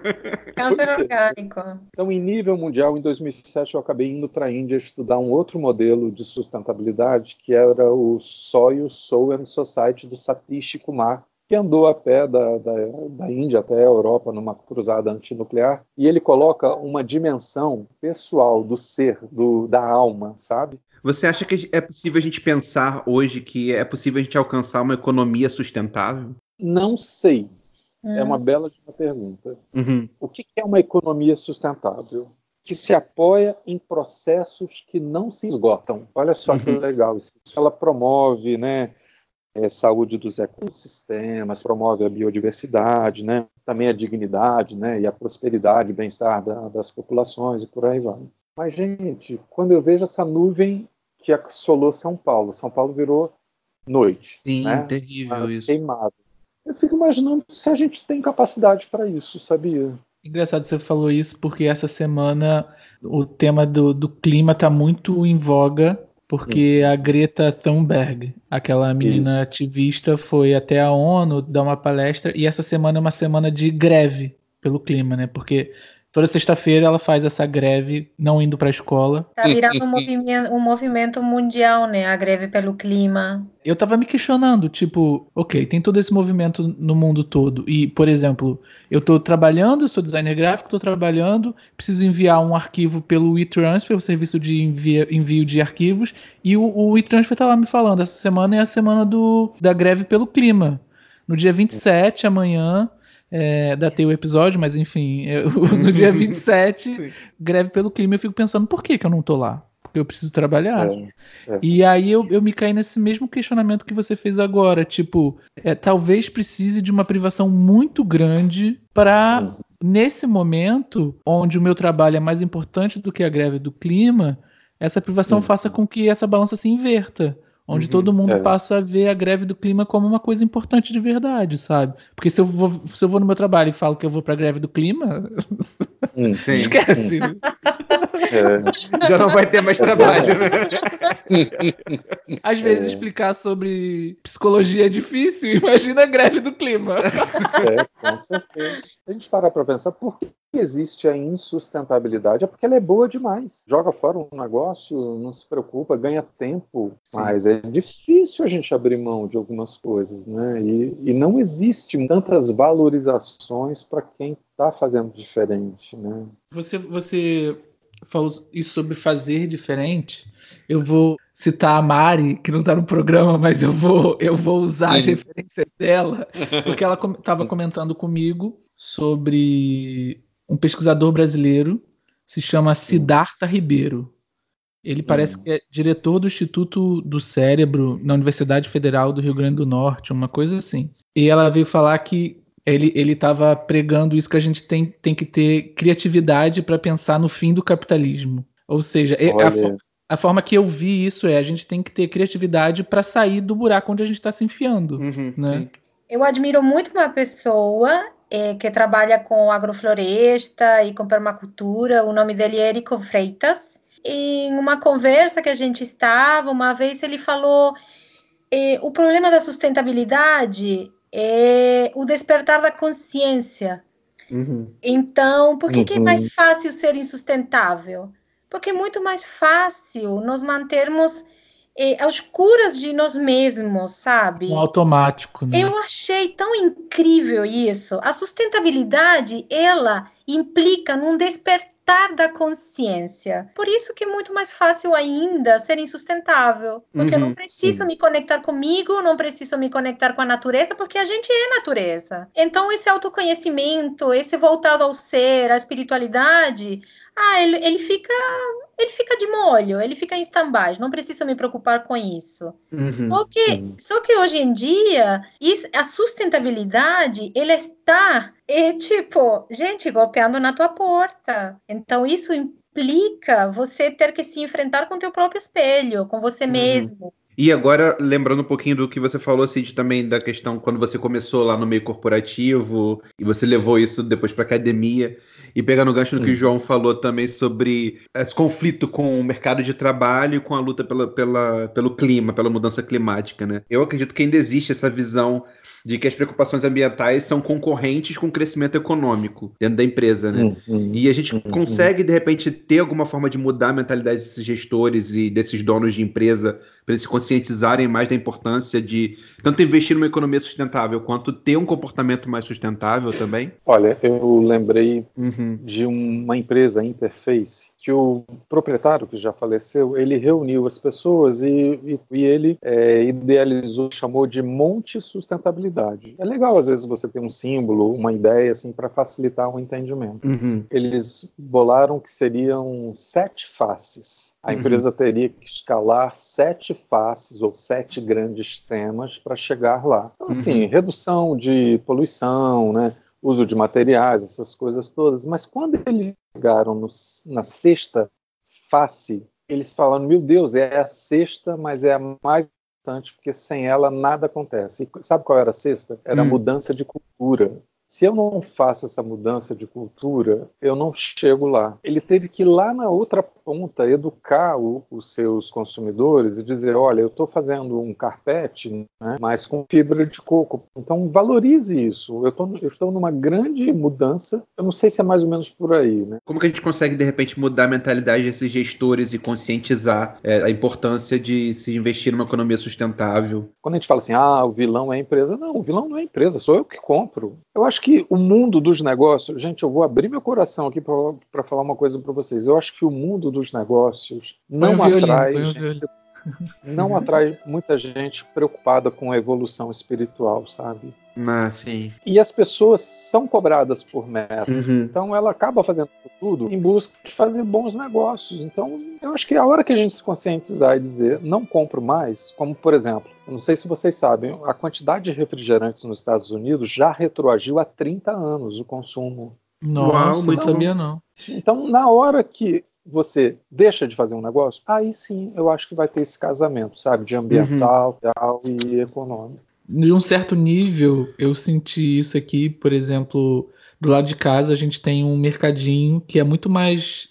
Câncer orgânico. Então, em nível mundial, em 2007, eu acabei indo para a Índia estudar um outro modelo de sustentabilidade, que era o Soil and Society do Satish Kumar, que andou a pé da, da, da, Índia até a Europa numa cruzada antinuclear, e ele coloca uma dimensão pessoal do ser, do, da alma, sabe? Você acha que é possível a gente pensar hoje que é possível a gente alcançar uma economia sustentável? Não sei. É uma hum. bela pergunta. Uhum. O que é uma economia sustentável? Que se apoia em processos que não se esgotam. Olha só uhum. que legal isso. Ela promove, né? É, saúde dos ecossistemas, promove a biodiversidade, né? também a dignidade né? e a prosperidade, bem-estar da, das populações e por aí vai. Mas, gente, quando eu vejo essa nuvem que assolou São Paulo, São Paulo virou noite. Sim, né? terrível isso. Queimado. Eu fico imaginando se a gente tem capacidade para isso, sabia? Engraçado você falou isso, porque essa semana o tema do, do clima está muito em voga porque a Greta Thunberg, aquela menina Isso. ativista, foi até a ONU dar uma palestra e essa semana é uma semana de greve pelo clima, né? Porque Toda sexta-feira ela faz essa greve, não indo para a escola. Tá virando um movimento, um movimento mundial, né? A greve pelo clima. Eu tava me questionando, tipo, ok, tem todo esse movimento no mundo todo. E, por exemplo, eu tô trabalhando, sou designer gráfico, tô trabalhando, preciso enviar um arquivo pelo e-transfer, o serviço de envia, envio de arquivos, e o, o e-transfer tá lá me falando, essa semana é a semana do, da greve pelo clima. No dia 27, amanhã, é, datei o episódio, mas enfim, eu, [laughs] no dia [laughs] 27, greve pelo clima, eu fico pensando, por que, que eu não tô lá? Porque eu preciso trabalhar. É, é. E aí eu, eu me caí nesse mesmo questionamento que você fez agora, tipo, é, talvez precise de uma privação muito grande para uhum. nesse momento, onde o meu trabalho é mais importante do que a greve do clima, essa privação uhum. faça com que essa balança se inverta onde uhum, todo mundo é. passa a ver a greve do clima como uma coisa importante de verdade, sabe? Porque se eu vou, se eu vou no meu trabalho e falo que eu vou para a greve do clima, [laughs] hum, [laughs] sim, esquece. É. Já não vai ter mais trabalho. Né? [laughs] Às vezes é. explicar sobre psicologia é difícil, imagina a greve do clima. É, com certeza. A gente para para pensar por que existe a insustentabilidade é porque ela é boa demais. Joga fora um negócio, não se preocupa, ganha tempo, Sim. mas é difícil a gente abrir mão de algumas coisas, né? E, e não existe tantas valorizações para quem está fazendo diferente, né? Você, você falou isso sobre fazer diferente. Eu vou citar a Mari, que não está no programa, mas eu vou, eu vou usar Sim. as referências dela, porque ela estava comentando comigo sobre um pesquisador brasileiro, se chama Siddhartha Ribeiro. Ele parece hum. que é diretor do Instituto do Cérebro na Universidade Federal do Rio Grande do Norte, uma coisa assim. E ela veio falar que ele estava pregando isso que a gente tem, tem que ter criatividade para pensar no fim do capitalismo. Ou seja, a, a, forma que eu vi isso é a gente tem que ter criatividade para sair do buraco onde a gente está se enfiando. Uhum, né? Eu admiro muito uma pessoa é, que trabalha com agrofloresta e com permacultura. O nome dele é Érico Freitas. Em uma conversa que a gente estava, uma vez ele falou: é, o problema da sustentabilidade é o despertar da consciência. Uhum. Então, por que, uhum. que é mais uhum. fácil ser insustentável? Porque é muito mais fácil nós mantermos é, aos curas de nós mesmos, sabe? Um automático, né? Eu achei tão incrível isso. A sustentabilidade, ela implica num despertar da consciência. Por isso que é muito mais fácil ainda ser insustentável. Porque uhum, eu não uhum, preciso sim. me conectar comigo, não preciso me conectar com a natureza, porque a gente é natureza. Então, esse autoconhecimento, esse voltado ao ser, à espiritualidade, ah, ele, ele fica ele fica de molho, ele fica em stand-by, não precisa me preocupar com isso. Uhum, só, que, só que hoje em dia, isso, a sustentabilidade, ela está, é, tipo, gente, golpeando na tua porta. Então, isso implica você ter que se enfrentar com o teu próprio espelho, com você uhum. mesmo. E agora, lembrando um pouquinho do que você falou, Cid, também da questão quando você começou lá no meio corporativo e você levou isso depois para academia. E pegando o gancho no que o João falou também sobre esse conflito com o mercado de trabalho e com a luta pela, pela, pelo clima, pela mudança climática, né? Eu acredito que ainda existe essa visão de que as preocupações ambientais são concorrentes com o crescimento econômico dentro da empresa, né? Uhum, e a gente uhum, consegue, de repente, ter alguma forma de mudar a mentalidade desses gestores e desses donos de empresa para eles se conscientizarem mais da importância de tanto investir numa economia sustentável quanto ter um comportamento mais sustentável também? Olha, eu lembrei uhum. de uma empresa, Interface, que o proprietário, que já faleceu, ele reuniu as pessoas e, e, e ele é, idealizou, chamou de Monte Sustentabilidade. É legal, às vezes, você ter um símbolo, uma ideia, assim, para facilitar o entendimento. Uhum. Eles bolaram que seriam sete faces. A uhum. empresa teria que escalar sete faces ou sete grandes temas para chegar lá. Então, assim, uhum. redução de poluição, né? Uso de materiais, essas coisas todas. Mas quando eles chegaram no, na sexta face, eles falaram: meu Deus, é a sexta, mas é a mais importante, porque sem ela nada acontece. E sabe qual era a sexta? Era hum. a mudança de cultura. Se eu não faço essa mudança de cultura, eu não chego lá. Ele teve que ir lá na outra ponta educar o, os seus consumidores e dizer: olha, eu estou fazendo um carpete, né, mas com fibra de coco. Então valorize isso. Eu, tô, eu estou numa grande mudança. Eu não sei se é mais ou menos por aí. Né? Como que a gente consegue, de repente, mudar a mentalidade desses gestores e conscientizar é, a importância de se investir numa economia sustentável? Quando a gente fala assim, ah, o vilão é a empresa. Não, o vilão não é a empresa, sou eu que compro. Eu acho que o mundo dos negócios, gente, eu vou abrir meu coração aqui para falar uma coisa para vocês. Eu acho que o mundo dos negócios não atrai gente, não atrai muita gente preocupada com a evolução espiritual, sabe? Ah, sim. E as pessoas são cobradas por meta. Uhum. Então ela acaba fazendo isso tudo em busca de fazer bons negócios. Então eu acho que a hora que a gente se conscientizar e dizer não compro mais, como por exemplo, eu não sei se vocês sabem, a quantidade de refrigerantes nos Estados Unidos já retroagiu há 30 anos o consumo. Nossa, não sabia não. Então, na hora que você deixa de fazer um negócio, aí sim eu acho que vai ter esse casamento, sabe? De ambiental uhum. e econômico. De um certo nível, eu senti isso aqui, por exemplo, do lado de casa a gente tem um mercadinho que é muito mais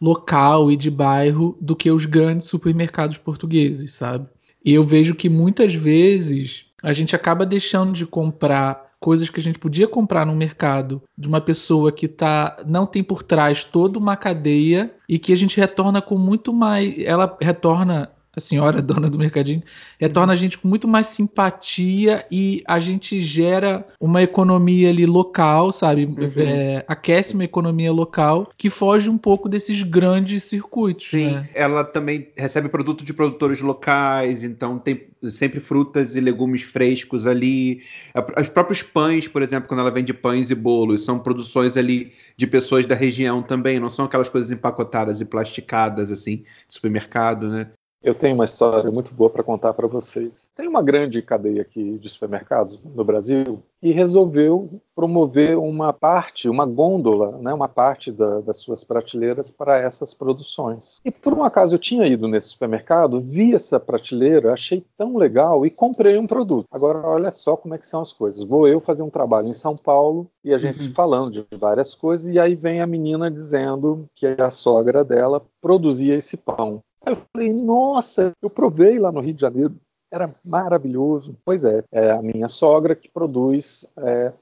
local e de bairro do que os grandes supermercados portugueses, sabe? E eu vejo que muitas vezes a gente acaba deixando de comprar coisas que a gente podia comprar no mercado de uma pessoa que tá não tem por trás toda uma cadeia e que a gente retorna com muito mais ela retorna a senhora [laughs] dona do mercadinho, retorna a gente com muito mais simpatia e a gente gera uma economia ali local, sabe? Uhum. É, aquece uma economia local que foge um pouco desses grandes circuitos. Sim, né? ela também recebe produto de produtores locais, então tem sempre frutas e legumes frescos ali. Os próprios pães, por exemplo, quando ela vende pães e bolos, são produções ali de pessoas da região também, não são aquelas coisas empacotadas e plasticadas, assim, de supermercado, né? Eu tenho uma história muito boa para contar para vocês. Tem uma grande cadeia aqui de supermercados no Brasil e resolveu promover uma parte, uma gôndola, né, uma parte da, das suas prateleiras para essas produções. E por um acaso eu tinha ido nesse supermercado, vi essa prateleira, achei tão legal e comprei um produto. Agora olha só como é que são as coisas. Vou eu fazer um trabalho em São Paulo e a gente uhum. falando de várias coisas e aí vem a menina dizendo que a sogra dela produzia esse pão. Aí eu falei, nossa, eu provei lá no Rio de Janeiro, era maravilhoso. Pois é, é a minha sogra que produz. É...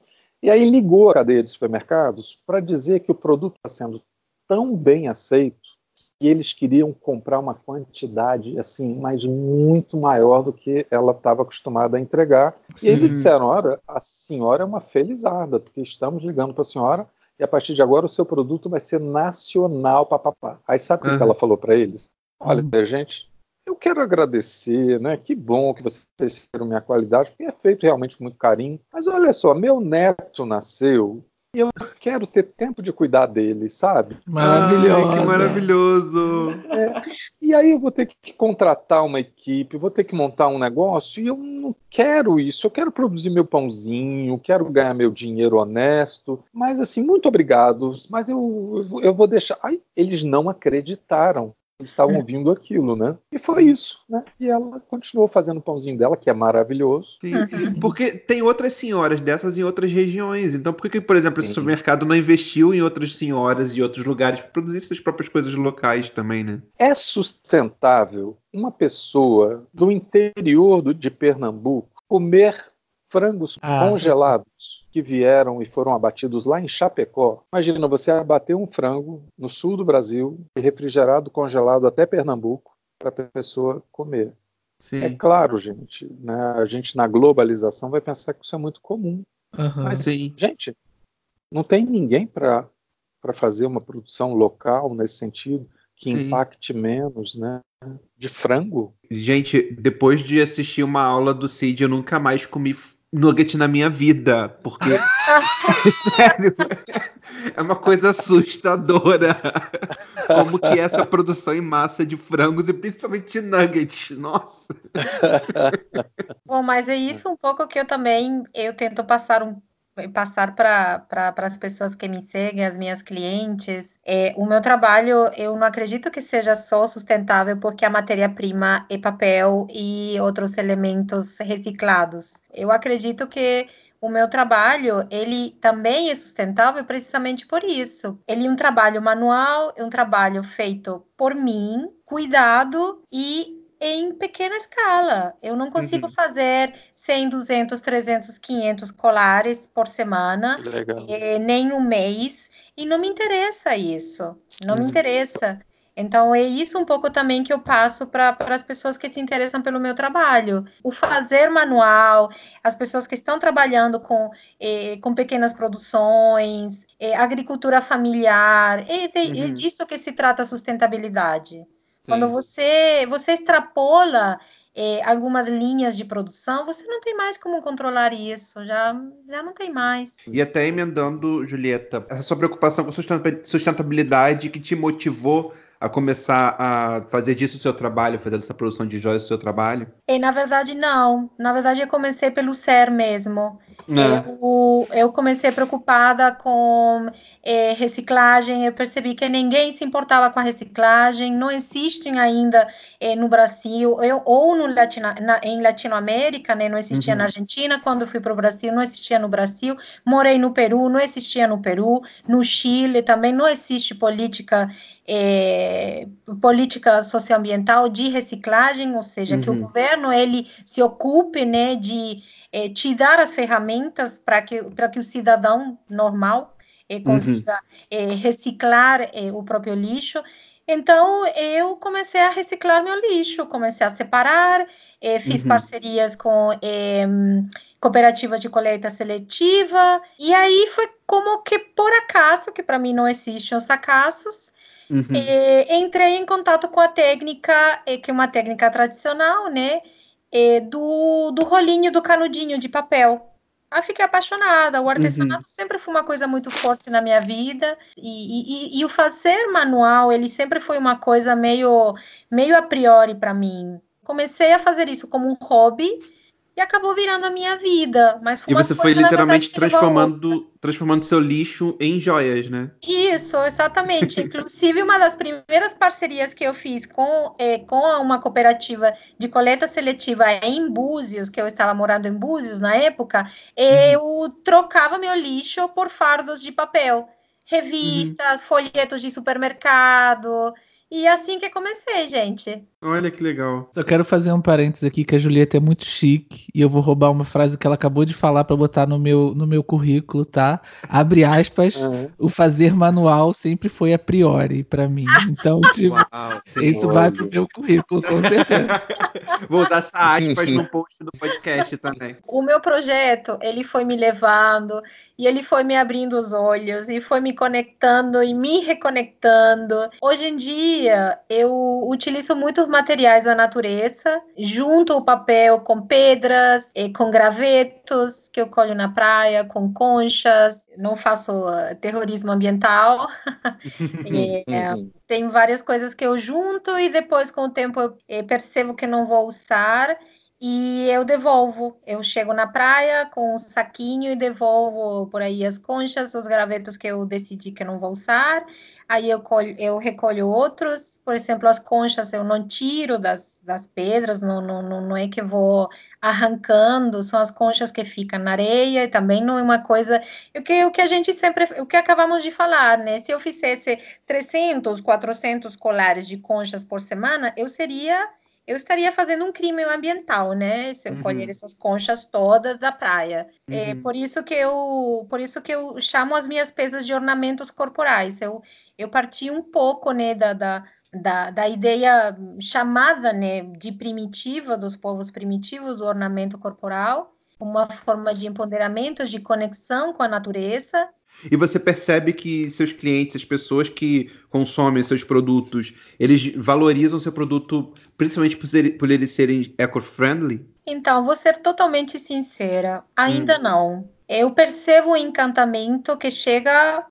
E aí ligou a cadeia de supermercados para dizer que o produto está sendo tão bem aceito que eles queriam comprar uma quantidade assim, mas muito maior do que ela estava acostumada a entregar. Sim. E eles disseram: olha, a senhora é uma felizarda, porque estamos ligando para a senhora e a partir de agora o seu produto vai ser nacional, papapá. Aí sabe o uhum. que ela falou para eles? Olha, hum. gente, eu quero agradecer, né? Que bom que vocês tiveram minha qualidade, porque é feito realmente com muito carinho. Mas olha só, meu neto nasceu e eu quero ter tempo de cuidar dele, sabe? Maravilhoso. que maravilhoso. É, e aí eu vou ter que contratar uma equipe, vou ter que montar um negócio e eu não quero isso. Eu quero produzir meu pãozinho, quero ganhar meu dinheiro honesto. Mas assim, muito obrigado. Mas eu, eu vou deixar. Aí eles não acreditaram estavam ouvindo aquilo, né? E foi isso, né? E ela continuou fazendo o pãozinho dela, que é maravilhoso. Sim, uhum. porque tem outras senhoras dessas em outras regiões. Então, por que, por exemplo, esse supermercado não investiu em outras senhoras e outros lugares para produzir suas próprias coisas locais também, né? É sustentável uma pessoa do interior do, de Pernambuco comer frangos ah, congelados que vieram e foram abatidos lá em Chapecó. Imagina você abater um frango no sul do Brasil, refrigerado, congelado até Pernambuco, para a pessoa comer. Sim. É claro, gente, né, a gente na globalização vai pensar que isso é muito comum. Uhum, Mas, sim. gente, não tem ninguém para fazer uma produção local nesse sentido que sim. impacte menos, né? De frango. Gente, depois de assistir uma aula do Cid, eu nunca mais comi nugget na minha vida, porque [laughs] sério, é uma coisa assustadora. Como que é essa produção em massa de frangos e principalmente de nuggets. Nossa. [laughs] Bom, mas é isso um pouco que eu também eu tento passar um passar para as pessoas que me seguem, as minhas clientes. É, o meu trabalho, eu não acredito que seja só sustentável porque a matéria-prima é papel e outros elementos reciclados. Eu acredito que o meu trabalho, ele também é sustentável precisamente por isso. Ele é um trabalho manual, é um trabalho feito por mim, cuidado e em pequena escala. Eu não consigo uhum. fazer 100, 200, 300, 500 colares por semana, eh, nem no mês, e não me interessa isso. Não uhum. me interessa. Então, é isso um pouco também que eu passo para as pessoas que se interessam pelo meu trabalho. O fazer manual, as pessoas que estão trabalhando com, eh, com pequenas produções, eh, agricultura familiar, é, de, uhum. é disso que se trata a sustentabilidade. Quando você, você extrapola é, algumas linhas de produção, você não tem mais como controlar isso, já, já não tem mais. E até emendando, Julieta, essa sua preocupação com sustentabilidade que te motivou a começar a fazer disso o seu trabalho, fazer dessa produção de joias o seu trabalho? E, na verdade, não. Na verdade, eu comecei pelo ser mesmo. É. Eu, eu comecei preocupada com é, reciclagem, eu percebi que ninguém se importava com a reciclagem, não existem ainda é, no Brasil, eu, ou no na, em Latinoamérica, né, não existia uhum. na Argentina, quando fui para o Brasil, não existia no Brasil, morei no Peru, não existia no Peru, no Chile também não existe política é, política socioambiental de reciclagem, ou seja, uhum. que o uhum. governo ele se ocupe né, de é, te dar as ferramentas para que, que o cidadão normal é, consiga uhum. reciclar o próprio lixo. Então, eu comecei a reciclar meu lixo, comecei a separar, fiz uhum. parcerias com cooperativas de coleta seletiva, e aí foi como que por acaso, que para mim não existem os acassos, Uhum. É, entrei em contato com a técnica, é, que é uma técnica tradicional, né? É, do, do rolinho do canudinho de papel. Aí fiquei apaixonada. O artesanato uhum. sempre foi uma coisa muito forte na minha vida. E, e, e, o fazer manual, ele sempre foi uma coisa meio, meio a priori para mim. Comecei a fazer isso como um hobby e acabou virando a minha vida. Mas e você foi literalmente transformando, transformando seu lixo em joias, né? Isso, exatamente. [laughs] Inclusive, uma das primeiras parcerias que eu fiz com, é, com uma cooperativa de coleta seletiva em Búzios, que eu estava morando em Búzios na época, eu uhum. trocava meu lixo por fardos de papel. Revistas, uhum. folhetos de supermercado, e assim que comecei, gente. Olha que legal. Só quero fazer um parênteses aqui que a Julieta é muito chique e eu vou roubar uma frase que ela acabou de falar para botar no meu, no meu currículo, tá? Abre aspas, uhum. o fazer manual sempre foi a priori para mim. Então, [laughs] tipo, Uau, isso vai pro meu currículo, com certeza. [laughs] vou usar essa aspas no [laughs] post do podcast também. O meu projeto, ele foi me levando e ele foi me abrindo os olhos e foi me conectando e me reconectando. Hoje em dia, eu utilizo muitos materiais da natureza, junto o papel com pedras, com gravetos que eu colho na praia, com conchas. Não faço uh, terrorismo ambiental. [laughs] é, tem várias coisas que eu junto e depois, com o tempo, eu eh, percebo que não vou usar e eu devolvo. Eu chego na praia com um saquinho e devolvo por aí as conchas, os gravetos que eu decidi que não vou usar. Aí eu, colho, eu recolho outros, por exemplo, as conchas eu não tiro das, das pedras, não, não, não é que vou arrancando, são as conchas que ficam na areia, e também não é uma coisa. O que, o que a gente sempre. O que acabamos de falar, né? Se eu fizesse 300, 400 colares de conchas por semana, eu seria eu estaria fazendo um crime ambiental, né? Se eu uhum. colher essas conchas todas da praia. É uhum. É por isso que eu, por isso que eu chamo as minhas pesas de ornamentos corporais. Eu, eu parti um pouco, né, da, da, da, da ideia chamada, né, de primitiva dos povos primitivos do ornamento corporal, uma forma de empoderamento, de conexão com a natureza e você percebe que seus clientes, as pessoas que consomem seus produtos, eles valorizam seu produto principalmente por, ser, por eles serem eco-friendly? Então, vou ser totalmente sincera, ainda hum. não. Eu percebo o encantamento que chega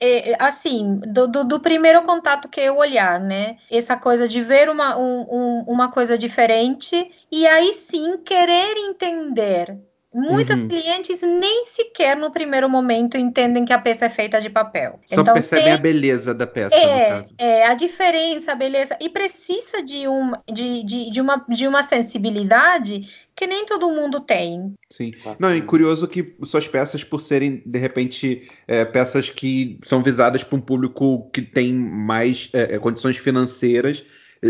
é, assim, do, do, do, primeiro contato que eu olhar, né? Essa coisa de ver uma, um, um, uma coisa diferente e aí sim querer entender Muitas uhum. clientes nem sequer no primeiro momento entendem que a peça é feita de papel. Só então, percebem tem... a beleza da peça. É, é, a diferença, a beleza. E precisa de, um, de, de, de, uma, de uma sensibilidade que nem todo mundo tem. Sim. Não, é curioso que suas peças, por serem, de repente, é, peças que são visadas para um público que tem mais é, é condições financeiras,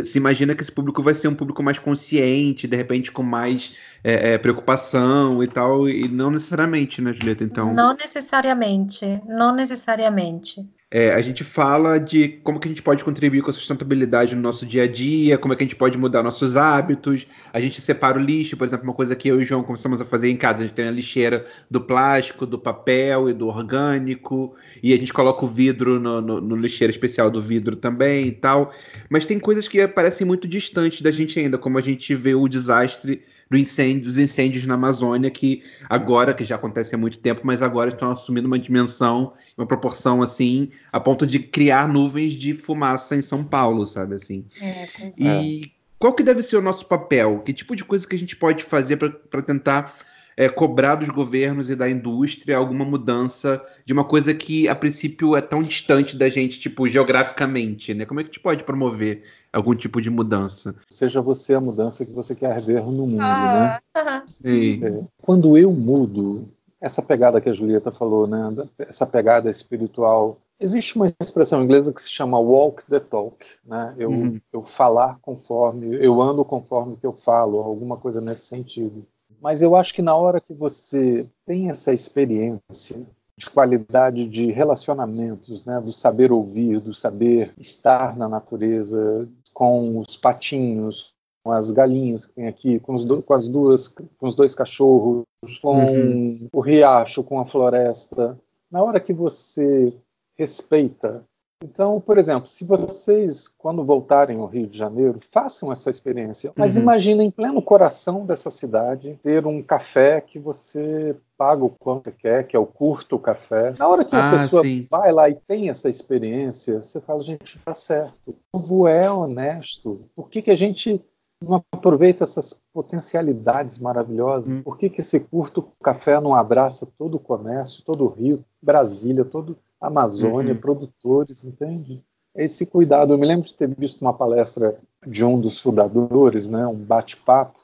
se imagina que esse público vai ser um público mais consciente, de repente com mais é, é, preocupação e tal, e não necessariamente, né, Julieta? Então... Não necessariamente, não necessariamente. É, a gente fala de como que a gente pode contribuir com a sustentabilidade no nosso dia a dia, como é que a gente pode mudar nossos hábitos. A gente separa o lixo, por exemplo, uma coisa que eu e o João começamos a fazer em casa. A gente tem a lixeira do plástico, do papel e do orgânico, e a gente coloca o vidro no, no, no lixeiro especial do vidro também e tal. Mas tem coisas que parecem muito distantes da gente ainda, como a gente vê o desastre do incêndio, dos incêndios na Amazônia, que agora, que já acontece há muito tempo, mas agora estão assumindo uma dimensão, uma proporção assim, a ponto de criar nuvens de fumaça em São Paulo, sabe assim. É, e qual que deve ser o nosso papel? Que tipo de coisa que a gente pode fazer para tentar é, cobrar dos governos e da indústria alguma mudança de uma coisa que a princípio é tão distante da gente, tipo, geograficamente, né? Como é que a gente pode promover algum tipo de mudança? Seja você a mudança que você quer ver no mundo, ah, né? Uh -huh. Sim. É, quando eu mudo, essa pegada que a Julieta falou, né? Essa pegada espiritual Existe uma expressão inglesa que se chama walk the talk, né? Eu, uhum. eu falar conforme, eu ando conforme que eu falo, alguma coisa nesse sentido. Mas eu acho que na hora que você tem essa experiência de qualidade de relacionamentos, né, do saber ouvir, do saber estar na natureza, com os patinhos, com as galinhas que tem aqui, com, os do, com as duas, com os dois cachorros, com uhum. o riacho, com a floresta. Na hora que você respeita então, por exemplo, se vocês, quando voltarem ao Rio de Janeiro, façam essa experiência, mas uhum. imagina em pleno coração dessa cidade ter um café que você paga o quanto você quer, que é o curto café. Na hora que ah, a pessoa sim. vai lá e tem essa experiência, você fala, gente, tá certo. O povo é honesto. Por que, que a gente não aproveita essas potencialidades maravilhosas? Hum. Por que, que esse curto café não abraça todo o comércio, todo o Rio, Brasília, todo Amazônia, uhum. produtores, entende? Esse cuidado. Eu me lembro de ter visto uma palestra de um dos fundadores, né, um bate-papo,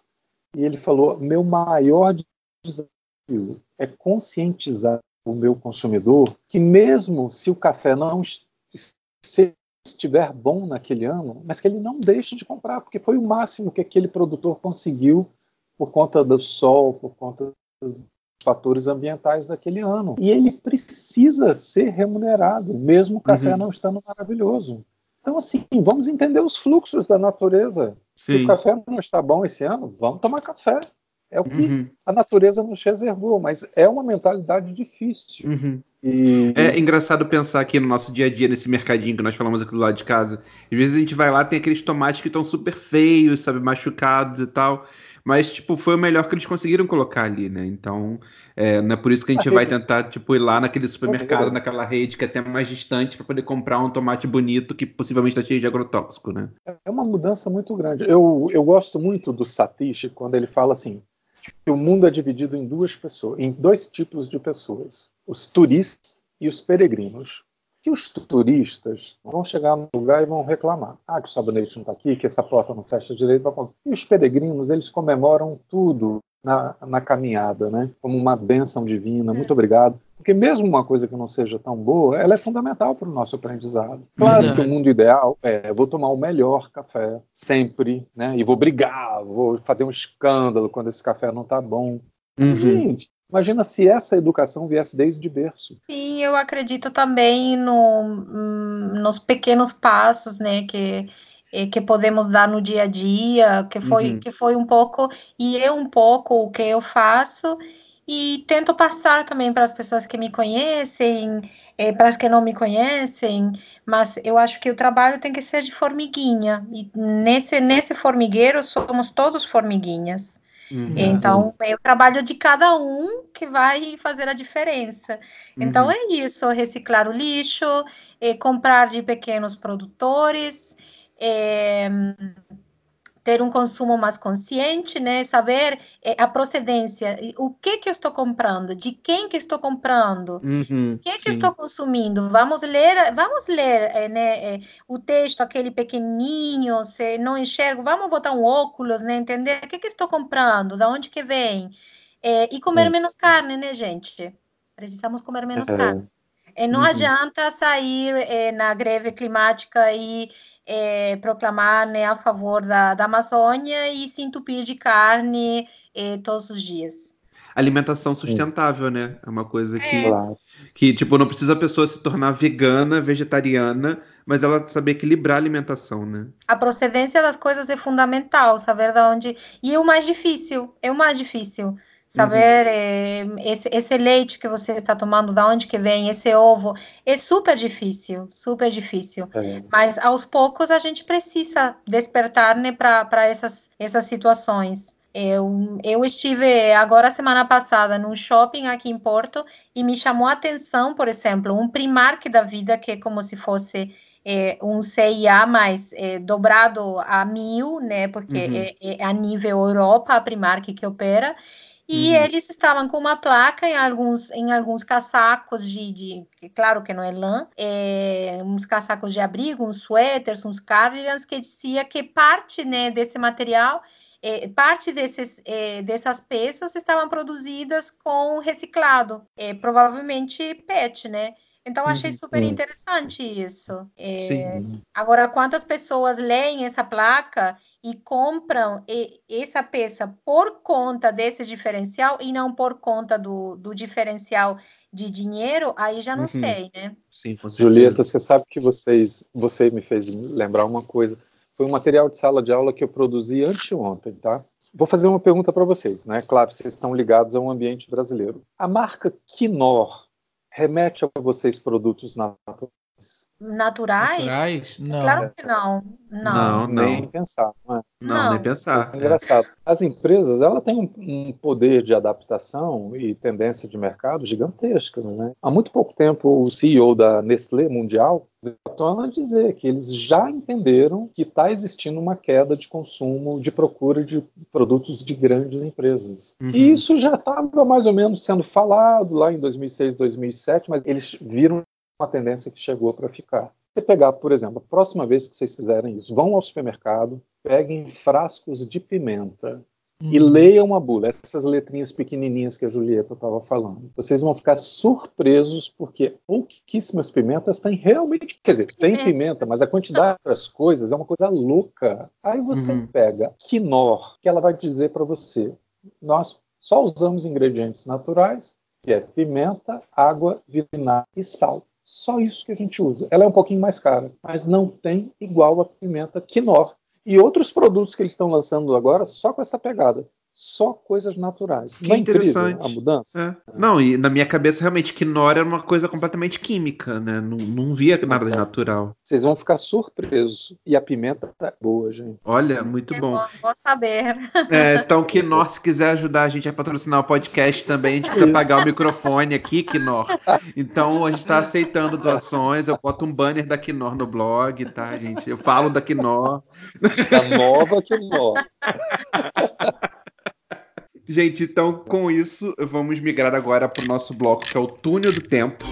e ele falou: meu maior desafio é conscientizar o meu consumidor que mesmo se o café não estiver bom naquele ano, mas que ele não deixe de comprar, porque foi o máximo que aquele produtor conseguiu por conta do sol, por conta fatores ambientais daquele ano. E ele precisa ser remunerado, mesmo o café uhum. não estando maravilhoso. Então, assim, vamos entender os fluxos da natureza. Sim. Se o café não está bom esse ano, vamos tomar café. É o que uhum. a natureza nos reservou, mas é uma mentalidade difícil. Uhum. E... É engraçado pensar aqui no nosso dia a dia, nesse mercadinho que nós falamos aqui do lado de casa. Às vezes a gente vai lá, tem aqueles tomates que estão super feios, sabe, machucados e tal. Mas, tipo, foi o melhor que eles conseguiram colocar ali, né? Então, é, não é por isso que a gente a vai rede... tentar, tipo, ir lá naquele supermercado, naquela rede que é até mais distante para poder comprar um tomate bonito que possivelmente está cheio de agrotóxico, né? É uma mudança muito grande. Eu, eu gosto muito do Satish quando ele fala assim, que o mundo é dividido em duas pessoas, em dois tipos de pessoas: os turistas e os peregrinos que os turistas vão chegar no lugar e vão reclamar. Ah, que o sabonete não está aqui, que essa porta não fecha direito. E os peregrinos, eles comemoram tudo na, na caminhada, né? Como uma bênção divina. Muito obrigado. Porque mesmo uma coisa que não seja tão boa, ela é fundamental para o nosso aprendizado. Claro que o mundo ideal é, vou tomar o melhor café sempre, né? E vou brigar, vou fazer um escândalo quando esse café não está bom. Uhum. Gente, Imagina se essa educação viesse desde berço. Sim, eu acredito também no, hum, nos pequenos passos, né, que eh, que podemos dar no dia a dia, que foi uhum. que foi um pouco e é um pouco o que eu faço e tento passar também para as pessoas que me conhecem, eh, para as que não me conhecem, mas eu acho que o trabalho tem que ser de formiguinha e nesse nesse formigueiro somos todos formiguinhas. Uhum. Então, é o trabalho de cada um que vai fazer a diferença. Então, uhum. é isso: reciclar o lixo, é, comprar de pequenos produtores, é, ter um consumo mais consciente, né? Saber é, a procedência, o que que eu estou comprando, de quem que estou comprando, uhum, o que que sim. estou consumindo. Vamos ler, vamos ler, é, né? É, o texto aquele pequenininho, se não enxergo, vamos botar um óculos, né? Entender o que que estou comprando, da onde que vem, é, e comer menos carne, né, gente? Precisamos comer menos é. carne. É, não uhum. adianta sair na greve climática e é, proclamar né, a favor da, da Amazônia e se entupir de carne é, todos os dias. Alimentação sustentável, né? É uma coisa que, é. que, tipo, não precisa a pessoa se tornar vegana, vegetariana, mas ela saber equilibrar a alimentação, né? A procedência das coisas é fundamental, saber de onde. E é o mais difícil, é o mais difícil saber uhum. é, esse, esse, leite que você está tomando, da onde que vem, esse ovo, é super difícil, super difícil. É. Mas aos poucos a gente precisa despertar né, para essas, essas situações. Eu, eu estive agora semana passada num shopping aqui em Porto e me chamou a atenção, por exemplo, um Primark da vida que é como se fosse é, um CIA mais é, dobrado a mil, né? Porque uhum. é, é, a nível Europa a Primark que opera e uhum. eles estavam com uma placa em alguns, em alguns casacos de, de claro que não é lã, é, uns casacos de abrigo, uns suéteres, uns cardigans, que dizia que parte né, desse material, é, parte desses, é, dessas peças estavam produzidas com reciclado, é, provavelmente PET, né? Então, achei uhum. super interessante isso. É, agora, quantas pessoas leem essa placa e compram essa peça por conta desse diferencial e não por conta do, do diferencial de dinheiro, aí já não uhum. sei, né? Sim, Julieta, você sabe que vocês, você me fez lembrar uma coisa. Foi um material de sala de aula que eu produzi anteontem, tá? Vou fazer uma pergunta para vocês, né? Claro, vocês estão ligados ao ambiente brasileiro. A marca Quinor remete a vocês produtos naturais? Naturais? Não. Claro que não. Não, não, não. nem pensar. Não, é? não, não, nem pensar. É engraçado. As empresas, ela tem um, um, poder de adaptação e tendência de mercado gigantesca, né? Há muito pouco tempo, o CEO da Nestlé Mundial torna a dizer que eles já entenderam que está existindo uma queda de consumo, de procura de produtos de grandes empresas. Uhum. E isso já estava mais ou menos sendo falado lá em 2006, 2007, mas eles viram uma tendência que chegou para ficar. Você pegar, por exemplo, a próxima vez que vocês fizerem isso, vão ao supermercado, peguem frascos de pimenta e uhum. leiam a bula, essas letrinhas pequenininhas que a Julieta estava falando. Vocês vão ficar surpresos porque pouquíssimas pimentas têm realmente, quer dizer, tem pimenta, mas a quantidade das coisas é uma coisa louca. Aí você uhum. pega quinor, que ela vai dizer para você, nós só usamos ingredientes naturais, que é pimenta, água, vinagre e sal. Só isso que a gente usa. Ela é um pouquinho mais cara, mas não tem igual a pimenta Quinor. E outros produtos que eles estão lançando agora só com essa pegada só coisas naturais. Que Não é interessante. a mudança? É. Não, e na minha cabeça, realmente, quinora era uma coisa completamente química, né? Não, não via nada de natural. Vocês vão ficar surpresos. E a pimenta tá boa, gente. Olha, muito é bom. bom. Vou saber. É, então, Quinor, se quiser ajudar a gente a patrocinar o podcast também, a gente precisa pagar o microfone aqui, Quinor. Então, a gente está aceitando doações. Eu boto um banner da Quinor no blog, tá, gente? Eu falo da Quinor. Da nova Quinor. Gente, então com isso, vamos migrar agora para o nosso bloco, que é o Túnel do Tempo.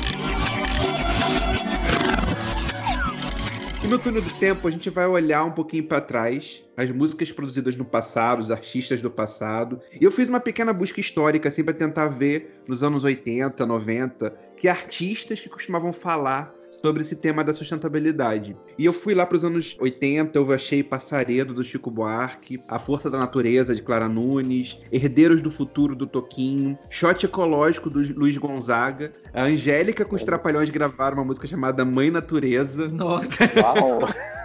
E no Túnel do Tempo, a gente vai olhar um pouquinho para trás, as músicas produzidas no passado, os artistas do passado. E eu fiz uma pequena busca histórica, assim, para tentar ver, nos anos 80, 90, que artistas que costumavam falar sobre esse tema da sustentabilidade. E eu fui lá para os anos 80, eu achei Passaredo do Chico Buarque, A Força da Natureza de Clara Nunes, Herdeiros do Futuro do Toquinho, Shot Ecológico do Luiz Gonzaga, a Angélica com os Trapalhões gravaram uma música chamada Mãe Natureza. Nossa! Uau!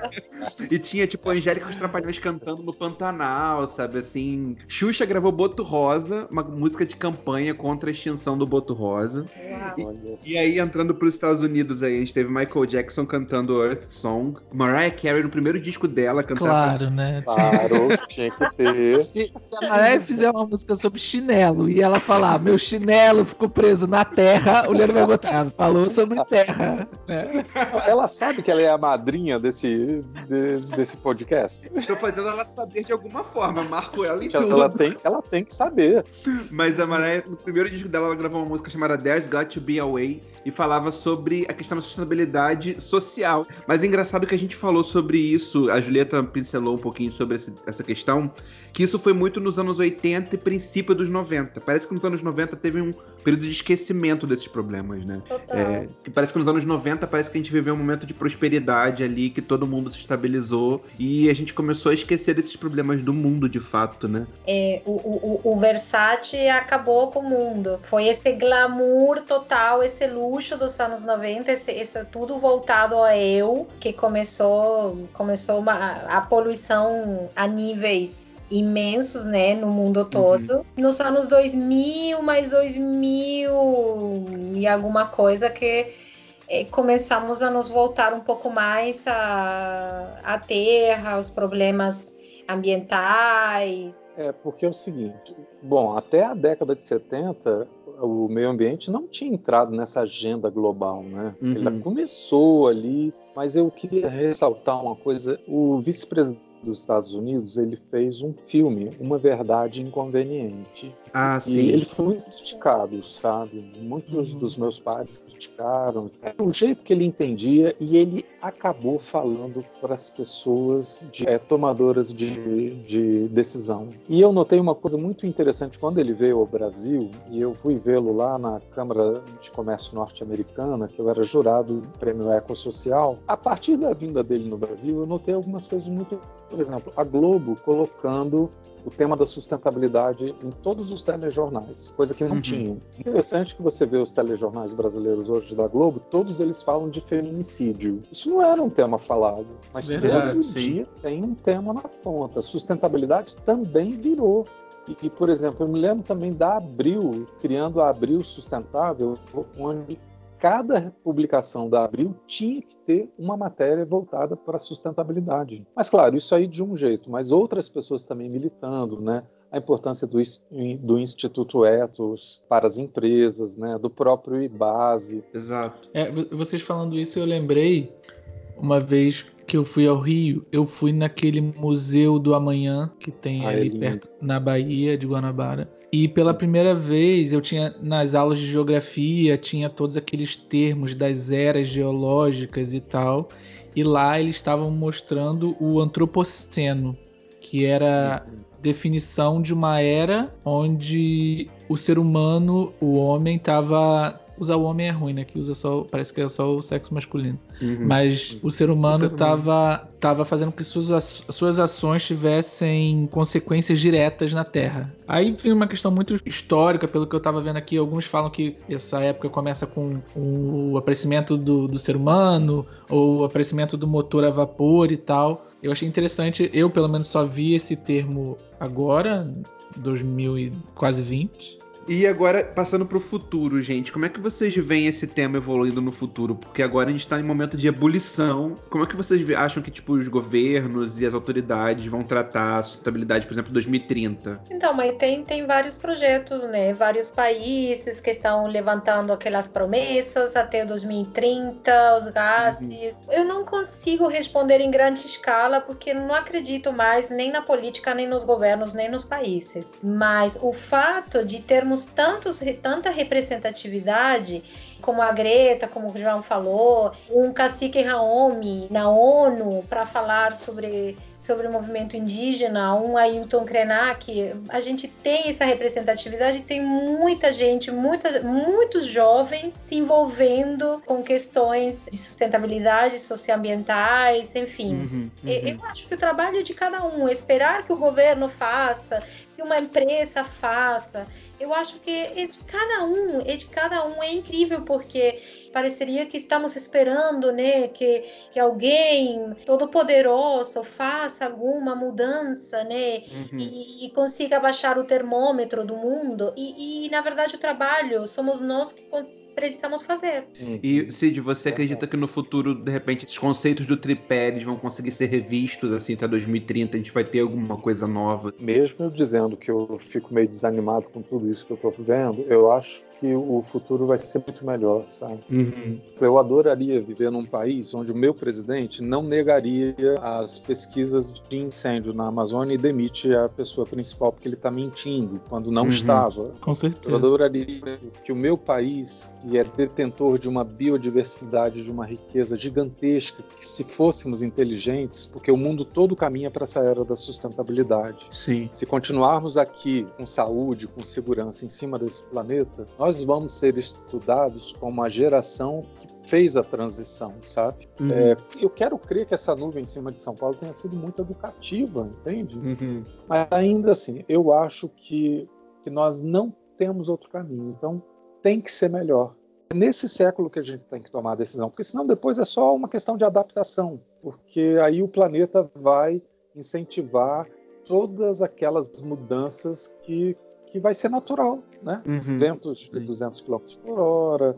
[laughs] e tinha, tipo, a Angélica com os Trapalhões cantando no Pantanal, sabe? Assim. Xuxa gravou Boto Rosa, uma música de campanha contra a extinção do Boto Rosa. E, e, aí, entrando para os Estados Unidos, aí, a gente teve Michael Jackson cantando Earth Song, Mariah Carey no primeiro disco dela cantando. Claro, né? Claro, tinha que ter. Se a Mariah fizer uma música sobre chinelo e ela falar, meu chinelo ficou preso na terra, o Leandro vai botar, falou sobre terra. Né? Ela sabe que ela é a madrinha desse de, de, desse podcast? Estou fazendo ela saber de alguma forma. Marco ela em tudo. Ela tem, ela tem que saber. Mas a Mariah, no primeiro disco dela, ela gravou uma música chamada There's Got to Be a Way e falava sobre a questão da sustentabilidade social. Mas é engraçado que a gente falou sobre isso, a Julieta pincelou um pouquinho sobre esse, essa questão, que isso foi muito nos anos 80 e princípio dos 90. Parece que nos anos 90 teve um período de esquecimento desses problemas, né? Total. É, que parece que nos anos 90 parece que a gente viveu um momento de prosperidade ali, que todo mundo se estabilizou e a gente começou a esquecer desses problemas do mundo de fato, né? É, o, o, o Versace acabou com o mundo. Foi esse glamour total, esse luxo dos anos 90, esse, esse tudo voltado a eu, que começou, começou uma, a poluição a níveis imensos, né, no mundo uhum. todo. Uhum. Nos anos 2000, mais 2000 e alguma coisa que é, começamos a nos voltar um pouco mais à, à terra, aos problemas ambientais. É, porque é o seguinte, bom, até a década de 70, o meio ambiente não tinha entrado nessa agenda global, né? Uhum. Ele começou ali, mas eu queria ressaltar uma coisa, o vice-presidente dos Estados Unidos, ele fez um filme, Uma Verdade Inconveniente. Ah, sim. E ele foi muito criticado, sabe? Muitos uhum. dos meus pais criticaram. Era o jeito que ele entendia e ele acabou falando para as pessoas de, é, tomadoras de, de decisão. E eu notei uma coisa muito interessante quando ele veio ao Brasil, e eu fui vê-lo lá na Câmara de Comércio Norte-Americana, que eu era jurado do Prêmio Ecossocial. A partir da vinda dele no Brasil, eu notei algumas coisas muito por exemplo, a Globo colocando o tema da sustentabilidade em todos os telejornais, coisa que não uhum. tinha. Interessante que você vê os telejornais brasileiros hoje da Globo, todos eles falam de feminicídio. Isso não era um tema falado, mas Verdade, todo sim. dia tem um tema na ponta. Sustentabilidade também virou. E, e, por exemplo, eu me lembro também da Abril, criando a Abril Sustentável, onde cada publicação da Abril tinha que ter uma matéria voltada para a sustentabilidade. Mas, claro, isso aí de um jeito, mas outras pessoas também militando, né? A importância do, do Instituto Etos para as empresas, né? Do próprio IBASE. Exato. É, vocês falando isso, eu lembrei uma vez que eu fui ao Rio, eu fui naquele Museu do Amanhã que tem ah, é ali é perto na Bahia de Guanabara. E pela primeira vez eu tinha nas aulas de geografia, tinha todos aqueles termos das eras geológicas e tal. E lá eles estavam mostrando o antropoceno, que era definição de uma era onde o ser humano, o homem, estava usar o homem é ruim, né? Que usa só. Parece que é só o sexo masculino. Uhum. Mas o ser humano estava tava fazendo com que suas, suas ações tivessem consequências diretas na Terra. Aí vem uma questão muito histórica, pelo que eu estava vendo aqui. Alguns falam que essa época começa com o aparecimento do, do ser humano, ou o aparecimento do motor a vapor e tal. Eu achei interessante, eu pelo menos só vi esse termo agora, 2000 e quase 20. E agora, passando para o futuro, gente, como é que vocês veem esse tema evoluindo no futuro? Porque agora a gente está em momento de ebulição. Como é que vocês acham que tipo, os governos e as autoridades vão tratar a sustentabilidade, por exemplo, 2030? Então, mas tem, tem vários projetos, né? Vários países que estão levantando aquelas promessas até 2030, os gases. Uhum. Eu não consigo responder em grande escala porque não acredito mais nem na política, nem nos governos, nem nos países. Mas o fato de termos temos tantos, tanta representatividade, como a Greta, como o João falou, um cacique Raomi na ONU para falar sobre sobre o movimento indígena, um Ailton Krenak, a gente tem essa representatividade, tem muita gente, muita, muitos jovens se envolvendo com questões de sustentabilidade, socioambientais, enfim. Uhum, uhum. Eu acho que o trabalho é de cada um, esperar que o governo faça, que uma empresa faça, eu acho que é de cada um, é de cada um, é incrível porque pareceria que estamos esperando, né, que, que alguém todo poderoso faça alguma mudança, né, uhum. e, e, consiga baixar o termômetro do mundo. E, e, na verdade o trabalho somos nós que precisamos fazer. Uhum. E, Cid, você acredita que no futuro, de repente, os conceitos do tripé vão conseguir ser revistos, assim, até 2030? A gente vai ter alguma coisa nova? Mesmo eu dizendo que eu fico meio desanimado com tudo isso que eu estou vendo, eu acho que o futuro vai ser muito melhor, sabe? Uhum. Eu adoraria viver num país onde o meu presidente não negaria as pesquisas de incêndio na Amazônia e demite a pessoa principal porque ele está mentindo quando não uhum. estava. Com certeza. Eu adoraria que o meu país, que é detentor de uma biodiversidade, de uma riqueza gigantesca, que se fôssemos inteligentes, porque o mundo todo caminha para essa era da sustentabilidade. Sim. Se continuarmos aqui com saúde, com segurança em cima desse planeta, nós vamos ser estudados como a geração que fez a transição, sabe? Uhum. É, eu quero crer que essa nuvem em cima de São Paulo tenha sido muito educativa, entende? Uhum. Mas ainda assim, eu acho que, que nós não temos outro caminho. Então, tem que ser melhor. É nesse século que a gente tem que tomar a decisão, porque senão depois é só uma questão de adaptação, porque aí o planeta vai incentivar todas aquelas mudanças que que vai ser natural, né? Uhum. Ventos de 200 km por hora,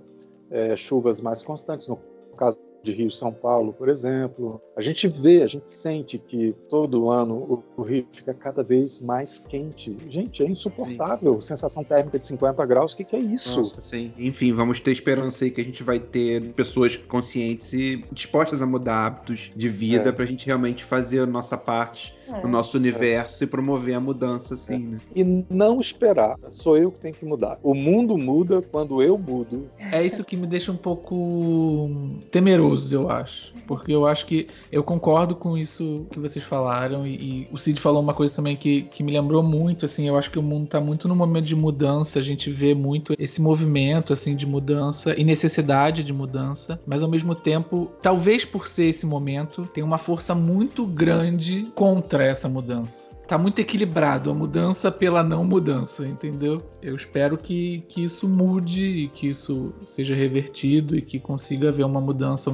é, chuvas mais constantes, no caso de Rio São Paulo, por exemplo. A gente vê, a gente sente que todo ano o, Rio fica cada vez mais quente. Gente, é insuportável. Sim. Sensação térmica de 50 graus, o que, que, é isso? Nossa, sim. Enfim, vamos ter esperança aí que a gente vai ter pessoas conscientes e dispostas a mudar hábitos de vida é. para a gente realmente fazer a nossa parte é. no nosso universo é. e promover a mudança, assim, é. né? E não esperar. Sou eu que tenho que mudar. O mundo muda quando eu mudo. É isso que me deixa um pouco temeroso, eu acho. Porque eu acho que eu concordo com isso que vocês falaram e, e o Cid falou uma coisa também que, que me lembrou muito, assim, eu acho que o mundo está muito no momento de mudança, a gente vê muito esse movimento, assim, de mudança e necessidade de mudança, mas ao mesmo tempo, talvez por ser esse momento, tem uma força muito grande contra contra essa mudança. Tá muito equilibrado a mudança pela não mudança, entendeu? Eu espero que, que isso mude e que isso seja revertido e que consiga haver uma mudança.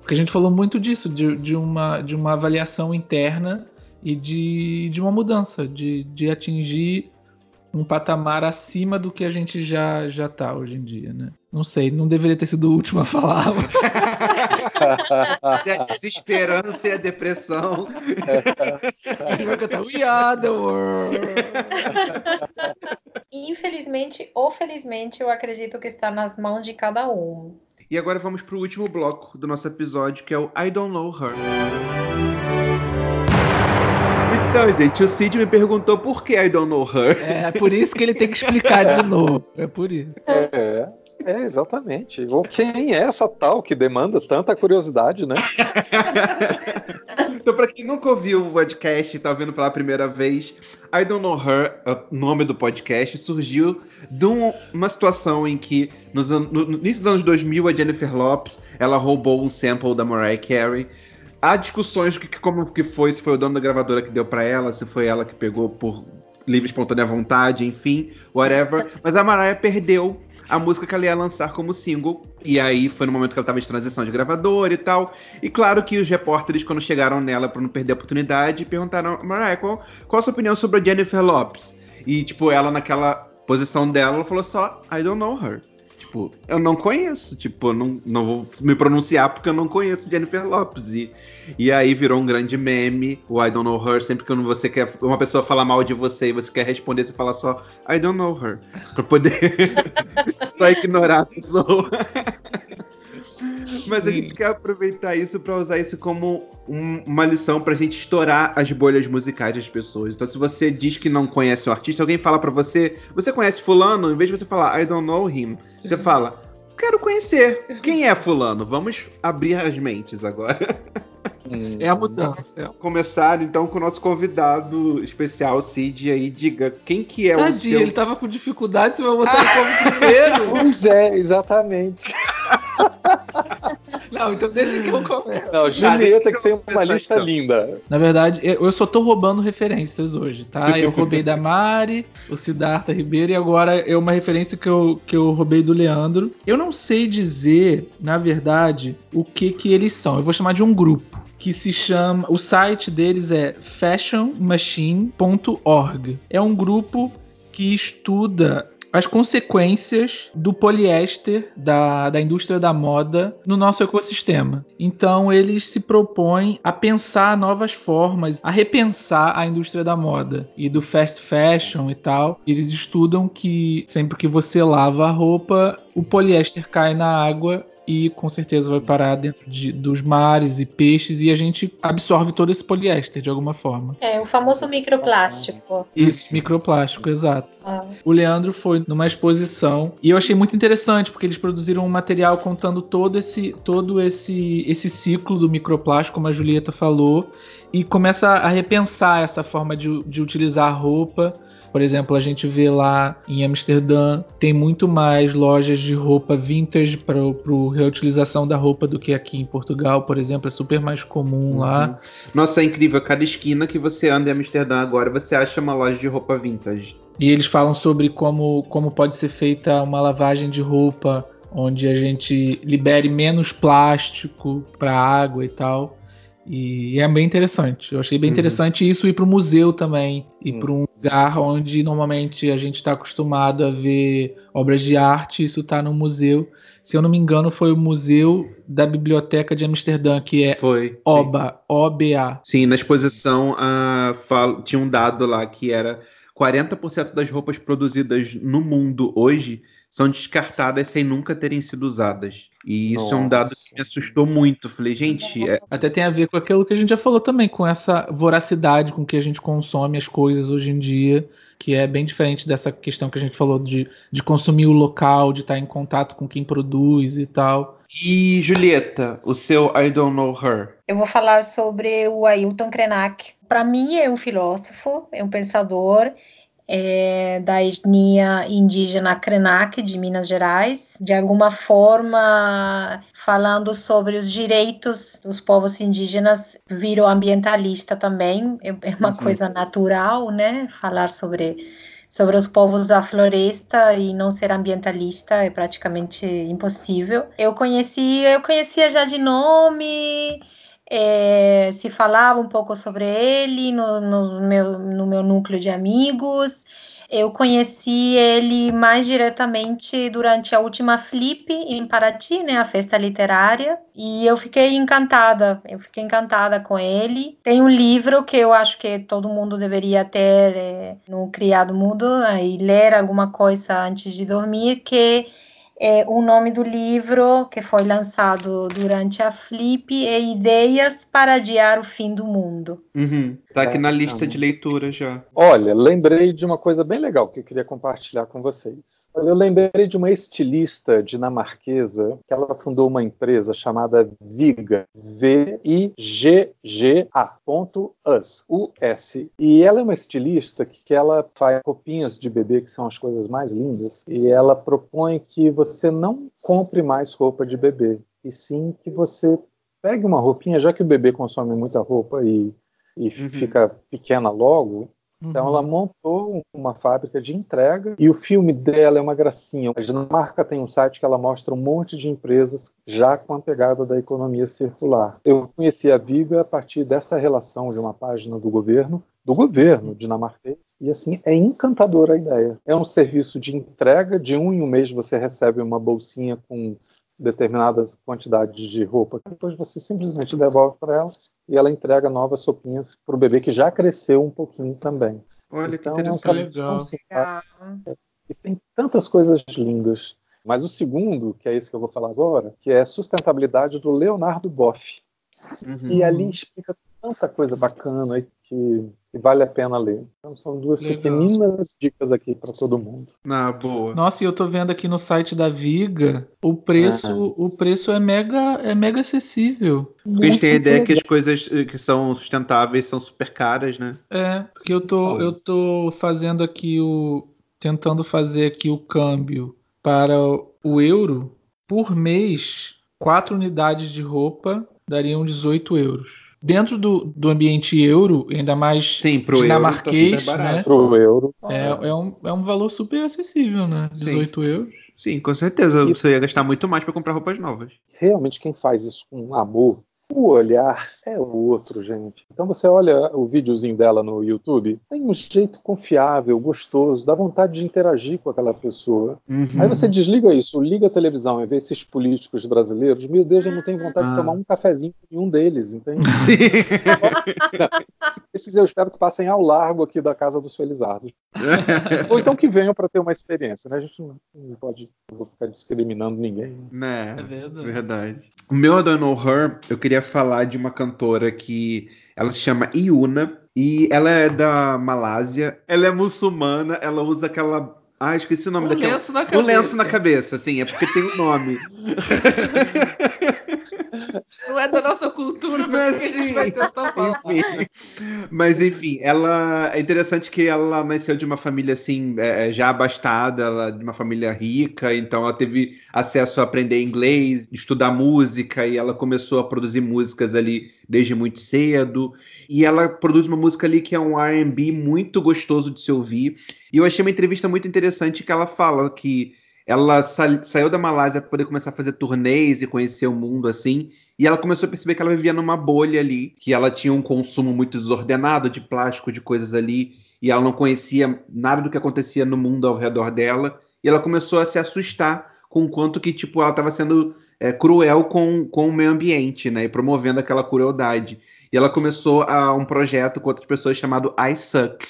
Porque a gente falou muito disso, de, de, uma, de uma avaliação interna e de, de uma mudança, de, de atingir um patamar acima do que a gente já já tá hoje em dia, né? Não sei, não deveria ter sido o último a falar. [laughs] a desesperança e a depressão. gente vai cantar We Are the World. Infelizmente ou felizmente, eu acredito que está nas mãos de cada um. E agora vamos para o último bloco do nosso episódio, que é o I Don't Know Her. Então, gente, o Cid me perguntou por que I don't know her. É, por isso que ele tem que explicar de [laughs] novo. É por isso. É, é exatamente. Ou quem é essa tal que demanda tanta curiosidade, né? [laughs] então, para quem nunca ouviu o podcast e tá ouvindo pela primeira vez, I Don't Know Her, o nome do podcast, surgiu de uma situação em que, nos, no início dos anos 2000, a Jennifer Lopes, ela roubou um sample da Mariah Carey Há discussões que, como que foi, se foi o dono da gravadora que deu para ela, se foi ela que pegou por livre espontânea vontade, enfim, whatever. Mas a Mariah perdeu a música que ela ia lançar como single. E aí foi no momento que ela estava de transição de gravadora e tal. E claro que os repórteres, quando chegaram nela para não perder a oportunidade, perguntaram: Mariah, qual, qual a sua opinião sobre a Jennifer Lopes? E, tipo, ela naquela posição dela, ela falou só: I don't know her tipo, eu não conheço, tipo, eu não, não vou me pronunciar porque eu não conheço Jennifer Lopes. E, e aí virou um grande meme, o I don't know her, sempre que você quer uma pessoa falar mal de você e você quer responder, você fala só I don't know her. Pra poder [laughs] só ignorar a pessoa. [laughs] Mas a gente quer aproveitar isso para usar isso como um, uma lição pra gente estourar as bolhas musicais das pessoas. Então, se você diz que não conhece o artista, alguém fala para você, você conhece Fulano? Em vez de você falar I don't know him, você fala, quero conhecer. Quem é Fulano? Vamos abrir as mentes agora. É a mudança. Começar então com o nosso convidado especial, Cid, aí diga quem que é Tadinho, o seu... ele tava com dificuldade, você vai botar ele como primeiro. [laughs] Pois é, exatamente. [laughs] [laughs] Não, então deixa que eu começo. Não, Julieta que tem uma lista então. linda. Na verdade, eu só tô roubando referências hoje, tá? Eu roubei da Mari, o Siddhartha Ribeiro e agora é uma referência que eu, que eu roubei do Leandro. Eu não sei dizer, na verdade, o que que eles são. Eu vou chamar de um grupo que se chama. O site deles é fashionmachine.org. É um grupo que estuda as consequências do poliéster da, da indústria da moda no nosso ecossistema. Então eles se propõem a pensar novas formas, a repensar a indústria da moda e do fast fashion e tal. Eles estudam que sempre que você lava a roupa, o poliéster cai na água e com certeza vai parar dentro de, dos mares e peixes e a gente absorve todo esse poliéster de alguma forma. É, o famoso microplástico. Isso, microplástico, exato. Ah. O Leandro foi numa exposição e eu achei muito interessante porque eles produziram um material contando todo esse todo esse esse ciclo do microplástico, como a Julieta falou, e começa a repensar essa forma de, de utilizar a roupa por exemplo, a gente vê lá em Amsterdã, tem muito mais lojas de roupa vintage para a reutilização da roupa do que aqui em Portugal, por exemplo. É super mais comum uhum. lá. Nossa, é incrível. Cada esquina que você anda em Amsterdã agora, você acha uma loja de roupa vintage. E eles falam sobre como, como pode ser feita uma lavagem de roupa onde a gente libere menos plástico para água e tal. E é bem interessante. Eu achei bem uhum. interessante isso ir para o museu também, ir uhum. para um lugar onde normalmente a gente está acostumado a ver obras de arte. Isso está no museu. Se eu não me engano, foi o Museu da Biblioteca de Amsterdã, que é foi, OBA, sim. OBA. Sim, na exposição uh, falo, tinha um dado lá que era 40% das roupas produzidas no mundo hoje são descartadas sem nunca terem sido usadas. E isso Nossa. é um dado que me assustou muito. falei, gente. É... Até tem a ver com aquilo que a gente já falou também, com essa voracidade com que a gente consome as coisas hoje em dia, que é bem diferente dessa questão que a gente falou de, de consumir o local, de estar em contato com quem produz e tal. E Julieta, o seu I Don't Know Her? Eu vou falar sobre o Ailton Krenak. Para mim, é um filósofo, é um pensador é, da etnia indígena Krenak de Minas Gerais, de alguma forma falando sobre os direitos dos povos indígenas, virou ambientalista também, é, é uma uhum. coisa natural, né? Falar sobre sobre os povos da floresta e não ser ambientalista é praticamente impossível. Eu conheci, eu conhecia já de nome, é, se falava um pouco sobre ele no, no, meu, no meu núcleo de amigos. Eu conheci ele mais diretamente durante a última Flip em Paraty, né, a festa literária, e eu fiquei encantada. Eu fiquei encantada com ele. Tem um livro que eu acho que todo mundo deveria ter é, no criado mudo e ler alguma coisa antes de dormir, que é, o nome do livro, que foi lançado durante a Flip, é Ideias para Adiar o Fim do Mundo. Uhum. Tá aqui na lista de leitura já. Olha, lembrei de uma coisa bem legal que eu queria compartilhar com vocês. Eu lembrei de uma estilista dinamarquesa que ela fundou uma empresa chamada Viga, V-I-G-G-A, ponto US. E ela é uma estilista que, que ela faz roupinhas de bebê que são as coisas mais lindas e ela propõe que você não compre mais roupa de bebê e sim que você pegue uma roupinha, já que o bebê consome muita roupa e e uhum. fica pequena logo. Então ela uhum. montou uma fábrica de entrega e o filme dela é uma gracinha. A Dinamarca tem um site que ela mostra um monte de empresas já com a pegada da economia circular. Eu conheci a Viga a partir dessa relação de uma página do governo do governo dinamarquês. E assim, é encantadora a ideia. É um serviço de entrega, de um em um mês você recebe uma bolsinha com determinadas quantidades de roupa. Depois você simplesmente devolve para ela e ela entrega novas sopinhas para o bebê que já cresceu um pouquinho também. Olha então, que interessante. É um assim, e tem tantas coisas lindas. Mas o segundo, que é esse que eu vou falar agora, que é sustentabilidade do Leonardo Boff. Uhum. E ali explica tanta coisa bacana que, que, vale a pena ler. Então são duas Legal. pequeninas dicas aqui para todo mundo. Na boa. Nossa, e eu tô vendo aqui no site da Viga, o preço, ah. o preço é mega, é mega acessível. Porque a gente tem a ideia que as coisas eh, que são sustentáveis são super caras, né? É, porque eu tô, eu tô fazendo aqui o tentando fazer aqui o câmbio para o euro por mês, quatro unidades de roupa dariam 18 euros dentro do, do ambiente euro, ainda mais Sim, pro dinamarquês, euro tá né? Pro euro. É, é, um, é um valor super acessível, né? 18 Sim. euros. Sim, com certeza. Você ia gastar muito mais para comprar roupas novas. Realmente, quem faz isso com amor O olhar é outro, gente. Então você olha o videozinho dela no YouTube, tem um jeito confiável, gostoso, dá vontade de interagir com aquela pessoa. Uhum. Aí você desliga isso, liga a televisão e vê esses políticos brasileiros. Meu Deus, eu não tenho vontade ah. de tomar um cafezinho com nenhum deles, entende? [laughs] Sim. [laughs] Esses eu espero que passem ao largo aqui da casa dos Felizardos. [laughs] Ou então que venham para ter uma experiência, né? A gente não, pode não vou ficar discriminando ninguém. Né? É verdade. verdade. O meu I Don't Know Her, eu queria falar de uma cantora que ela se chama Iuna e ela é da Malásia. Ela é muçulmana, ela usa aquela ah, esqueci o nome um daquela. Lenço na cabeça. Um lenço na cabeça, sim, é porque tem um nome. [laughs] Não é da nossa cultura, mas a gente vai tentar falar. Enfim. Mas enfim, ela é interessante que ela nasceu de uma família assim, é, é, já abastada, ela, de uma família rica, então ela teve acesso a aprender inglês, estudar música, e ela começou a produzir músicas ali desde muito cedo. E ela produz uma música ali que é um RB muito gostoso de se ouvir. E eu achei uma entrevista muito interessante que ela fala que ela sa saiu da Malásia para poder começar a fazer turnês e conhecer o mundo assim. E ela começou a perceber que ela vivia numa bolha ali, que ela tinha um consumo muito desordenado de plástico, de coisas ali, e ela não conhecia nada do que acontecia no mundo ao redor dela. E ela começou a se assustar com o quanto que tipo ela estava sendo é, cruel com, com o meio ambiente, né? E promovendo aquela crueldade. E ela começou a um projeto com outras pessoas chamado I Suck,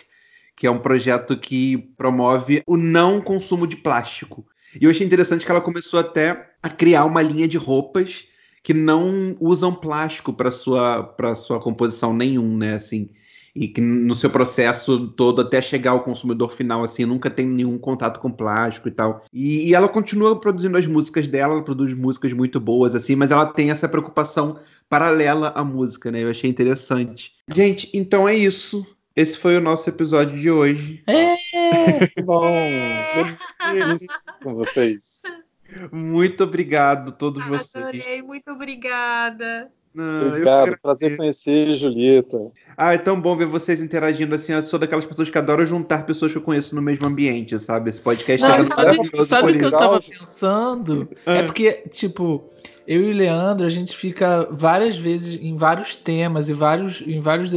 que é um projeto que promove o não consumo de plástico. E eu achei interessante que ela começou até a criar uma linha de roupas que não usam plástico para sua para sua composição nenhum, né, assim. E que no seu processo todo até chegar ao consumidor final assim, nunca tem nenhum contato com plástico e tal. E, e ela continua produzindo as músicas dela, ela produz músicas muito boas assim, mas ela tem essa preocupação paralela à música, né? Eu achei interessante. Gente, então é isso. Esse foi o nosso episódio de hoje. É, que bom. com vocês. Muito obrigado a todos vocês. Adorei, muito obrigada. Não, Obrigado, prazer conhecer, Julieta. Ah, é tão bom ver vocês interagindo assim. Eu sou daquelas pessoas que adoram juntar pessoas que eu conheço no mesmo ambiente, sabe? Esse podcast Não, tá sabe, sabe o que eu tava pensando? É ah. É porque, tipo, eu e o Leandro, a gente fica várias vezes em vários temas e vários, em vários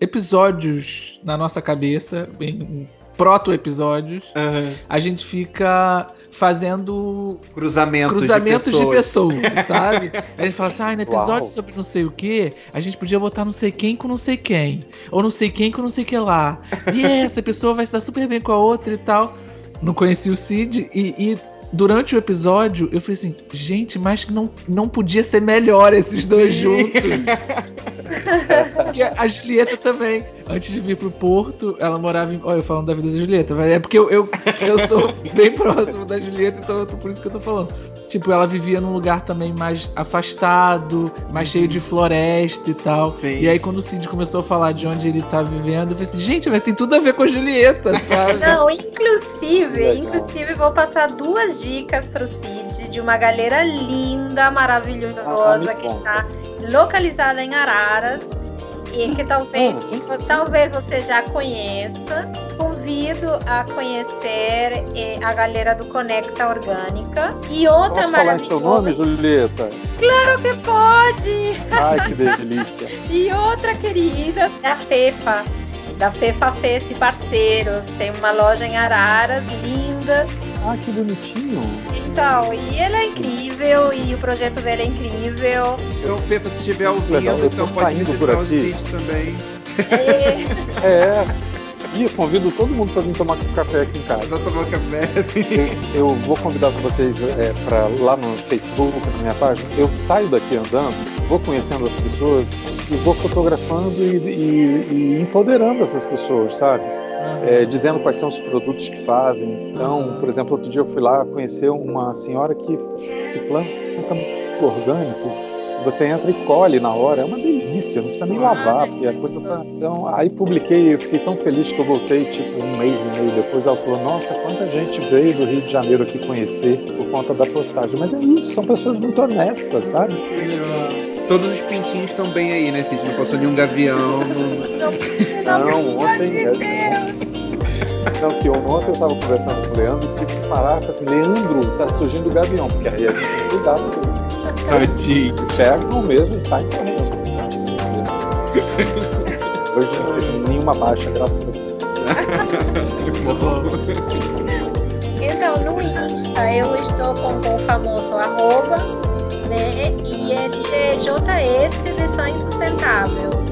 episódios na nossa cabeça, em proto-episódios, uhum. a gente fica fazendo cruzamentos, cruzamentos de pessoas, de pessoas sabe? [laughs] a gente fala assim, ah, no episódio Uau. sobre não sei o que, a gente podia botar não sei quem com não sei quem, ou não sei quem com não sei que lá. E [laughs] essa pessoa vai se dar super bem com a outra e tal. Não conheci o Cid e, e durante o episódio, eu falei assim, gente, mas não, não podia ser melhor esses dois Sim. juntos. [laughs] Porque a Julieta também, antes de vir pro Porto, ela morava em. Olha, eu falando da vida da Julieta, é porque eu, eu, eu sou bem próximo da Julieta, então por isso que eu tô falando. Tipo, ela vivia num lugar também mais afastado, mais cheio de floresta e tal. Sim. E aí, quando o Cid começou a falar de onde ele tá vivendo, eu falei assim, gente, mas tem tudo a ver com a Julieta, sabe? [laughs] Não, inclusive, inclusive, vou passar duas dicas pro Cid de uma galera linda, maravilhosa, ah, que está localizada em Araras e que talvez, ah, talvez você já conheça. Convido a conhecer eh, a galera do Conecta Orgânica. E outra Posso falar em seu nome, Julieta? Claro que pode! Ai, que delícia! [laughs] e outra querida, da FEFA, da FEFA Fest Parceiros. Tem uma loja em Araras, linda. Ah, que bonitinho! Então, e ele é incrível, e o projeto dele é incrível. Eu, Pepa, se estiver ouvindo, Legal, eu então pode visitar por aqui. também. É. é. [laughs] E eu convido todo mundo para vir tomar café aqui em casa. Vou tomar café. Eu, eu, vou convidar vocês é, para lá no Facebook, na minha página. Eu saio daqui andando, vou conhecendo as pessoas e vou fotografando e, e, e empoderando essas pessoas, sabe? é, dizendo quais são os produtos que fazem. Então, por exemplo, outro dia eu fui lá conhecer uma senhora que, que planta orgânico. Você entra e colhe na hora, é uma delícia, não precisa nem lavar, porque a coisa tá. Então, aí publiquei, eu fiquei tão feliz que eu voltei tipo um mês e meio depois. Ela falou: Nossa, quanta gente veio do Rio de Janeiro aqui conhecer por conta da postagem. Mas é isso, são pessoas muito honestas, sabe? Todos os pintinhos estão bem aí, né, Cintia? Não passou nenhum gavião. Não, não ontem. Não, que ontem eu estava conversando com o Leandro e tive que parar e assim, Leandro, tá surgindo o gavião, porque aí a gente tem que cuidar. Tadinho. Pegam mesmo e saem correndo. Hoje não tem nenhuma baixa, graças a Deus. [laughs] então, no Insta eu estou com o famoso arroba, né? E ele é JS Design Sustentável.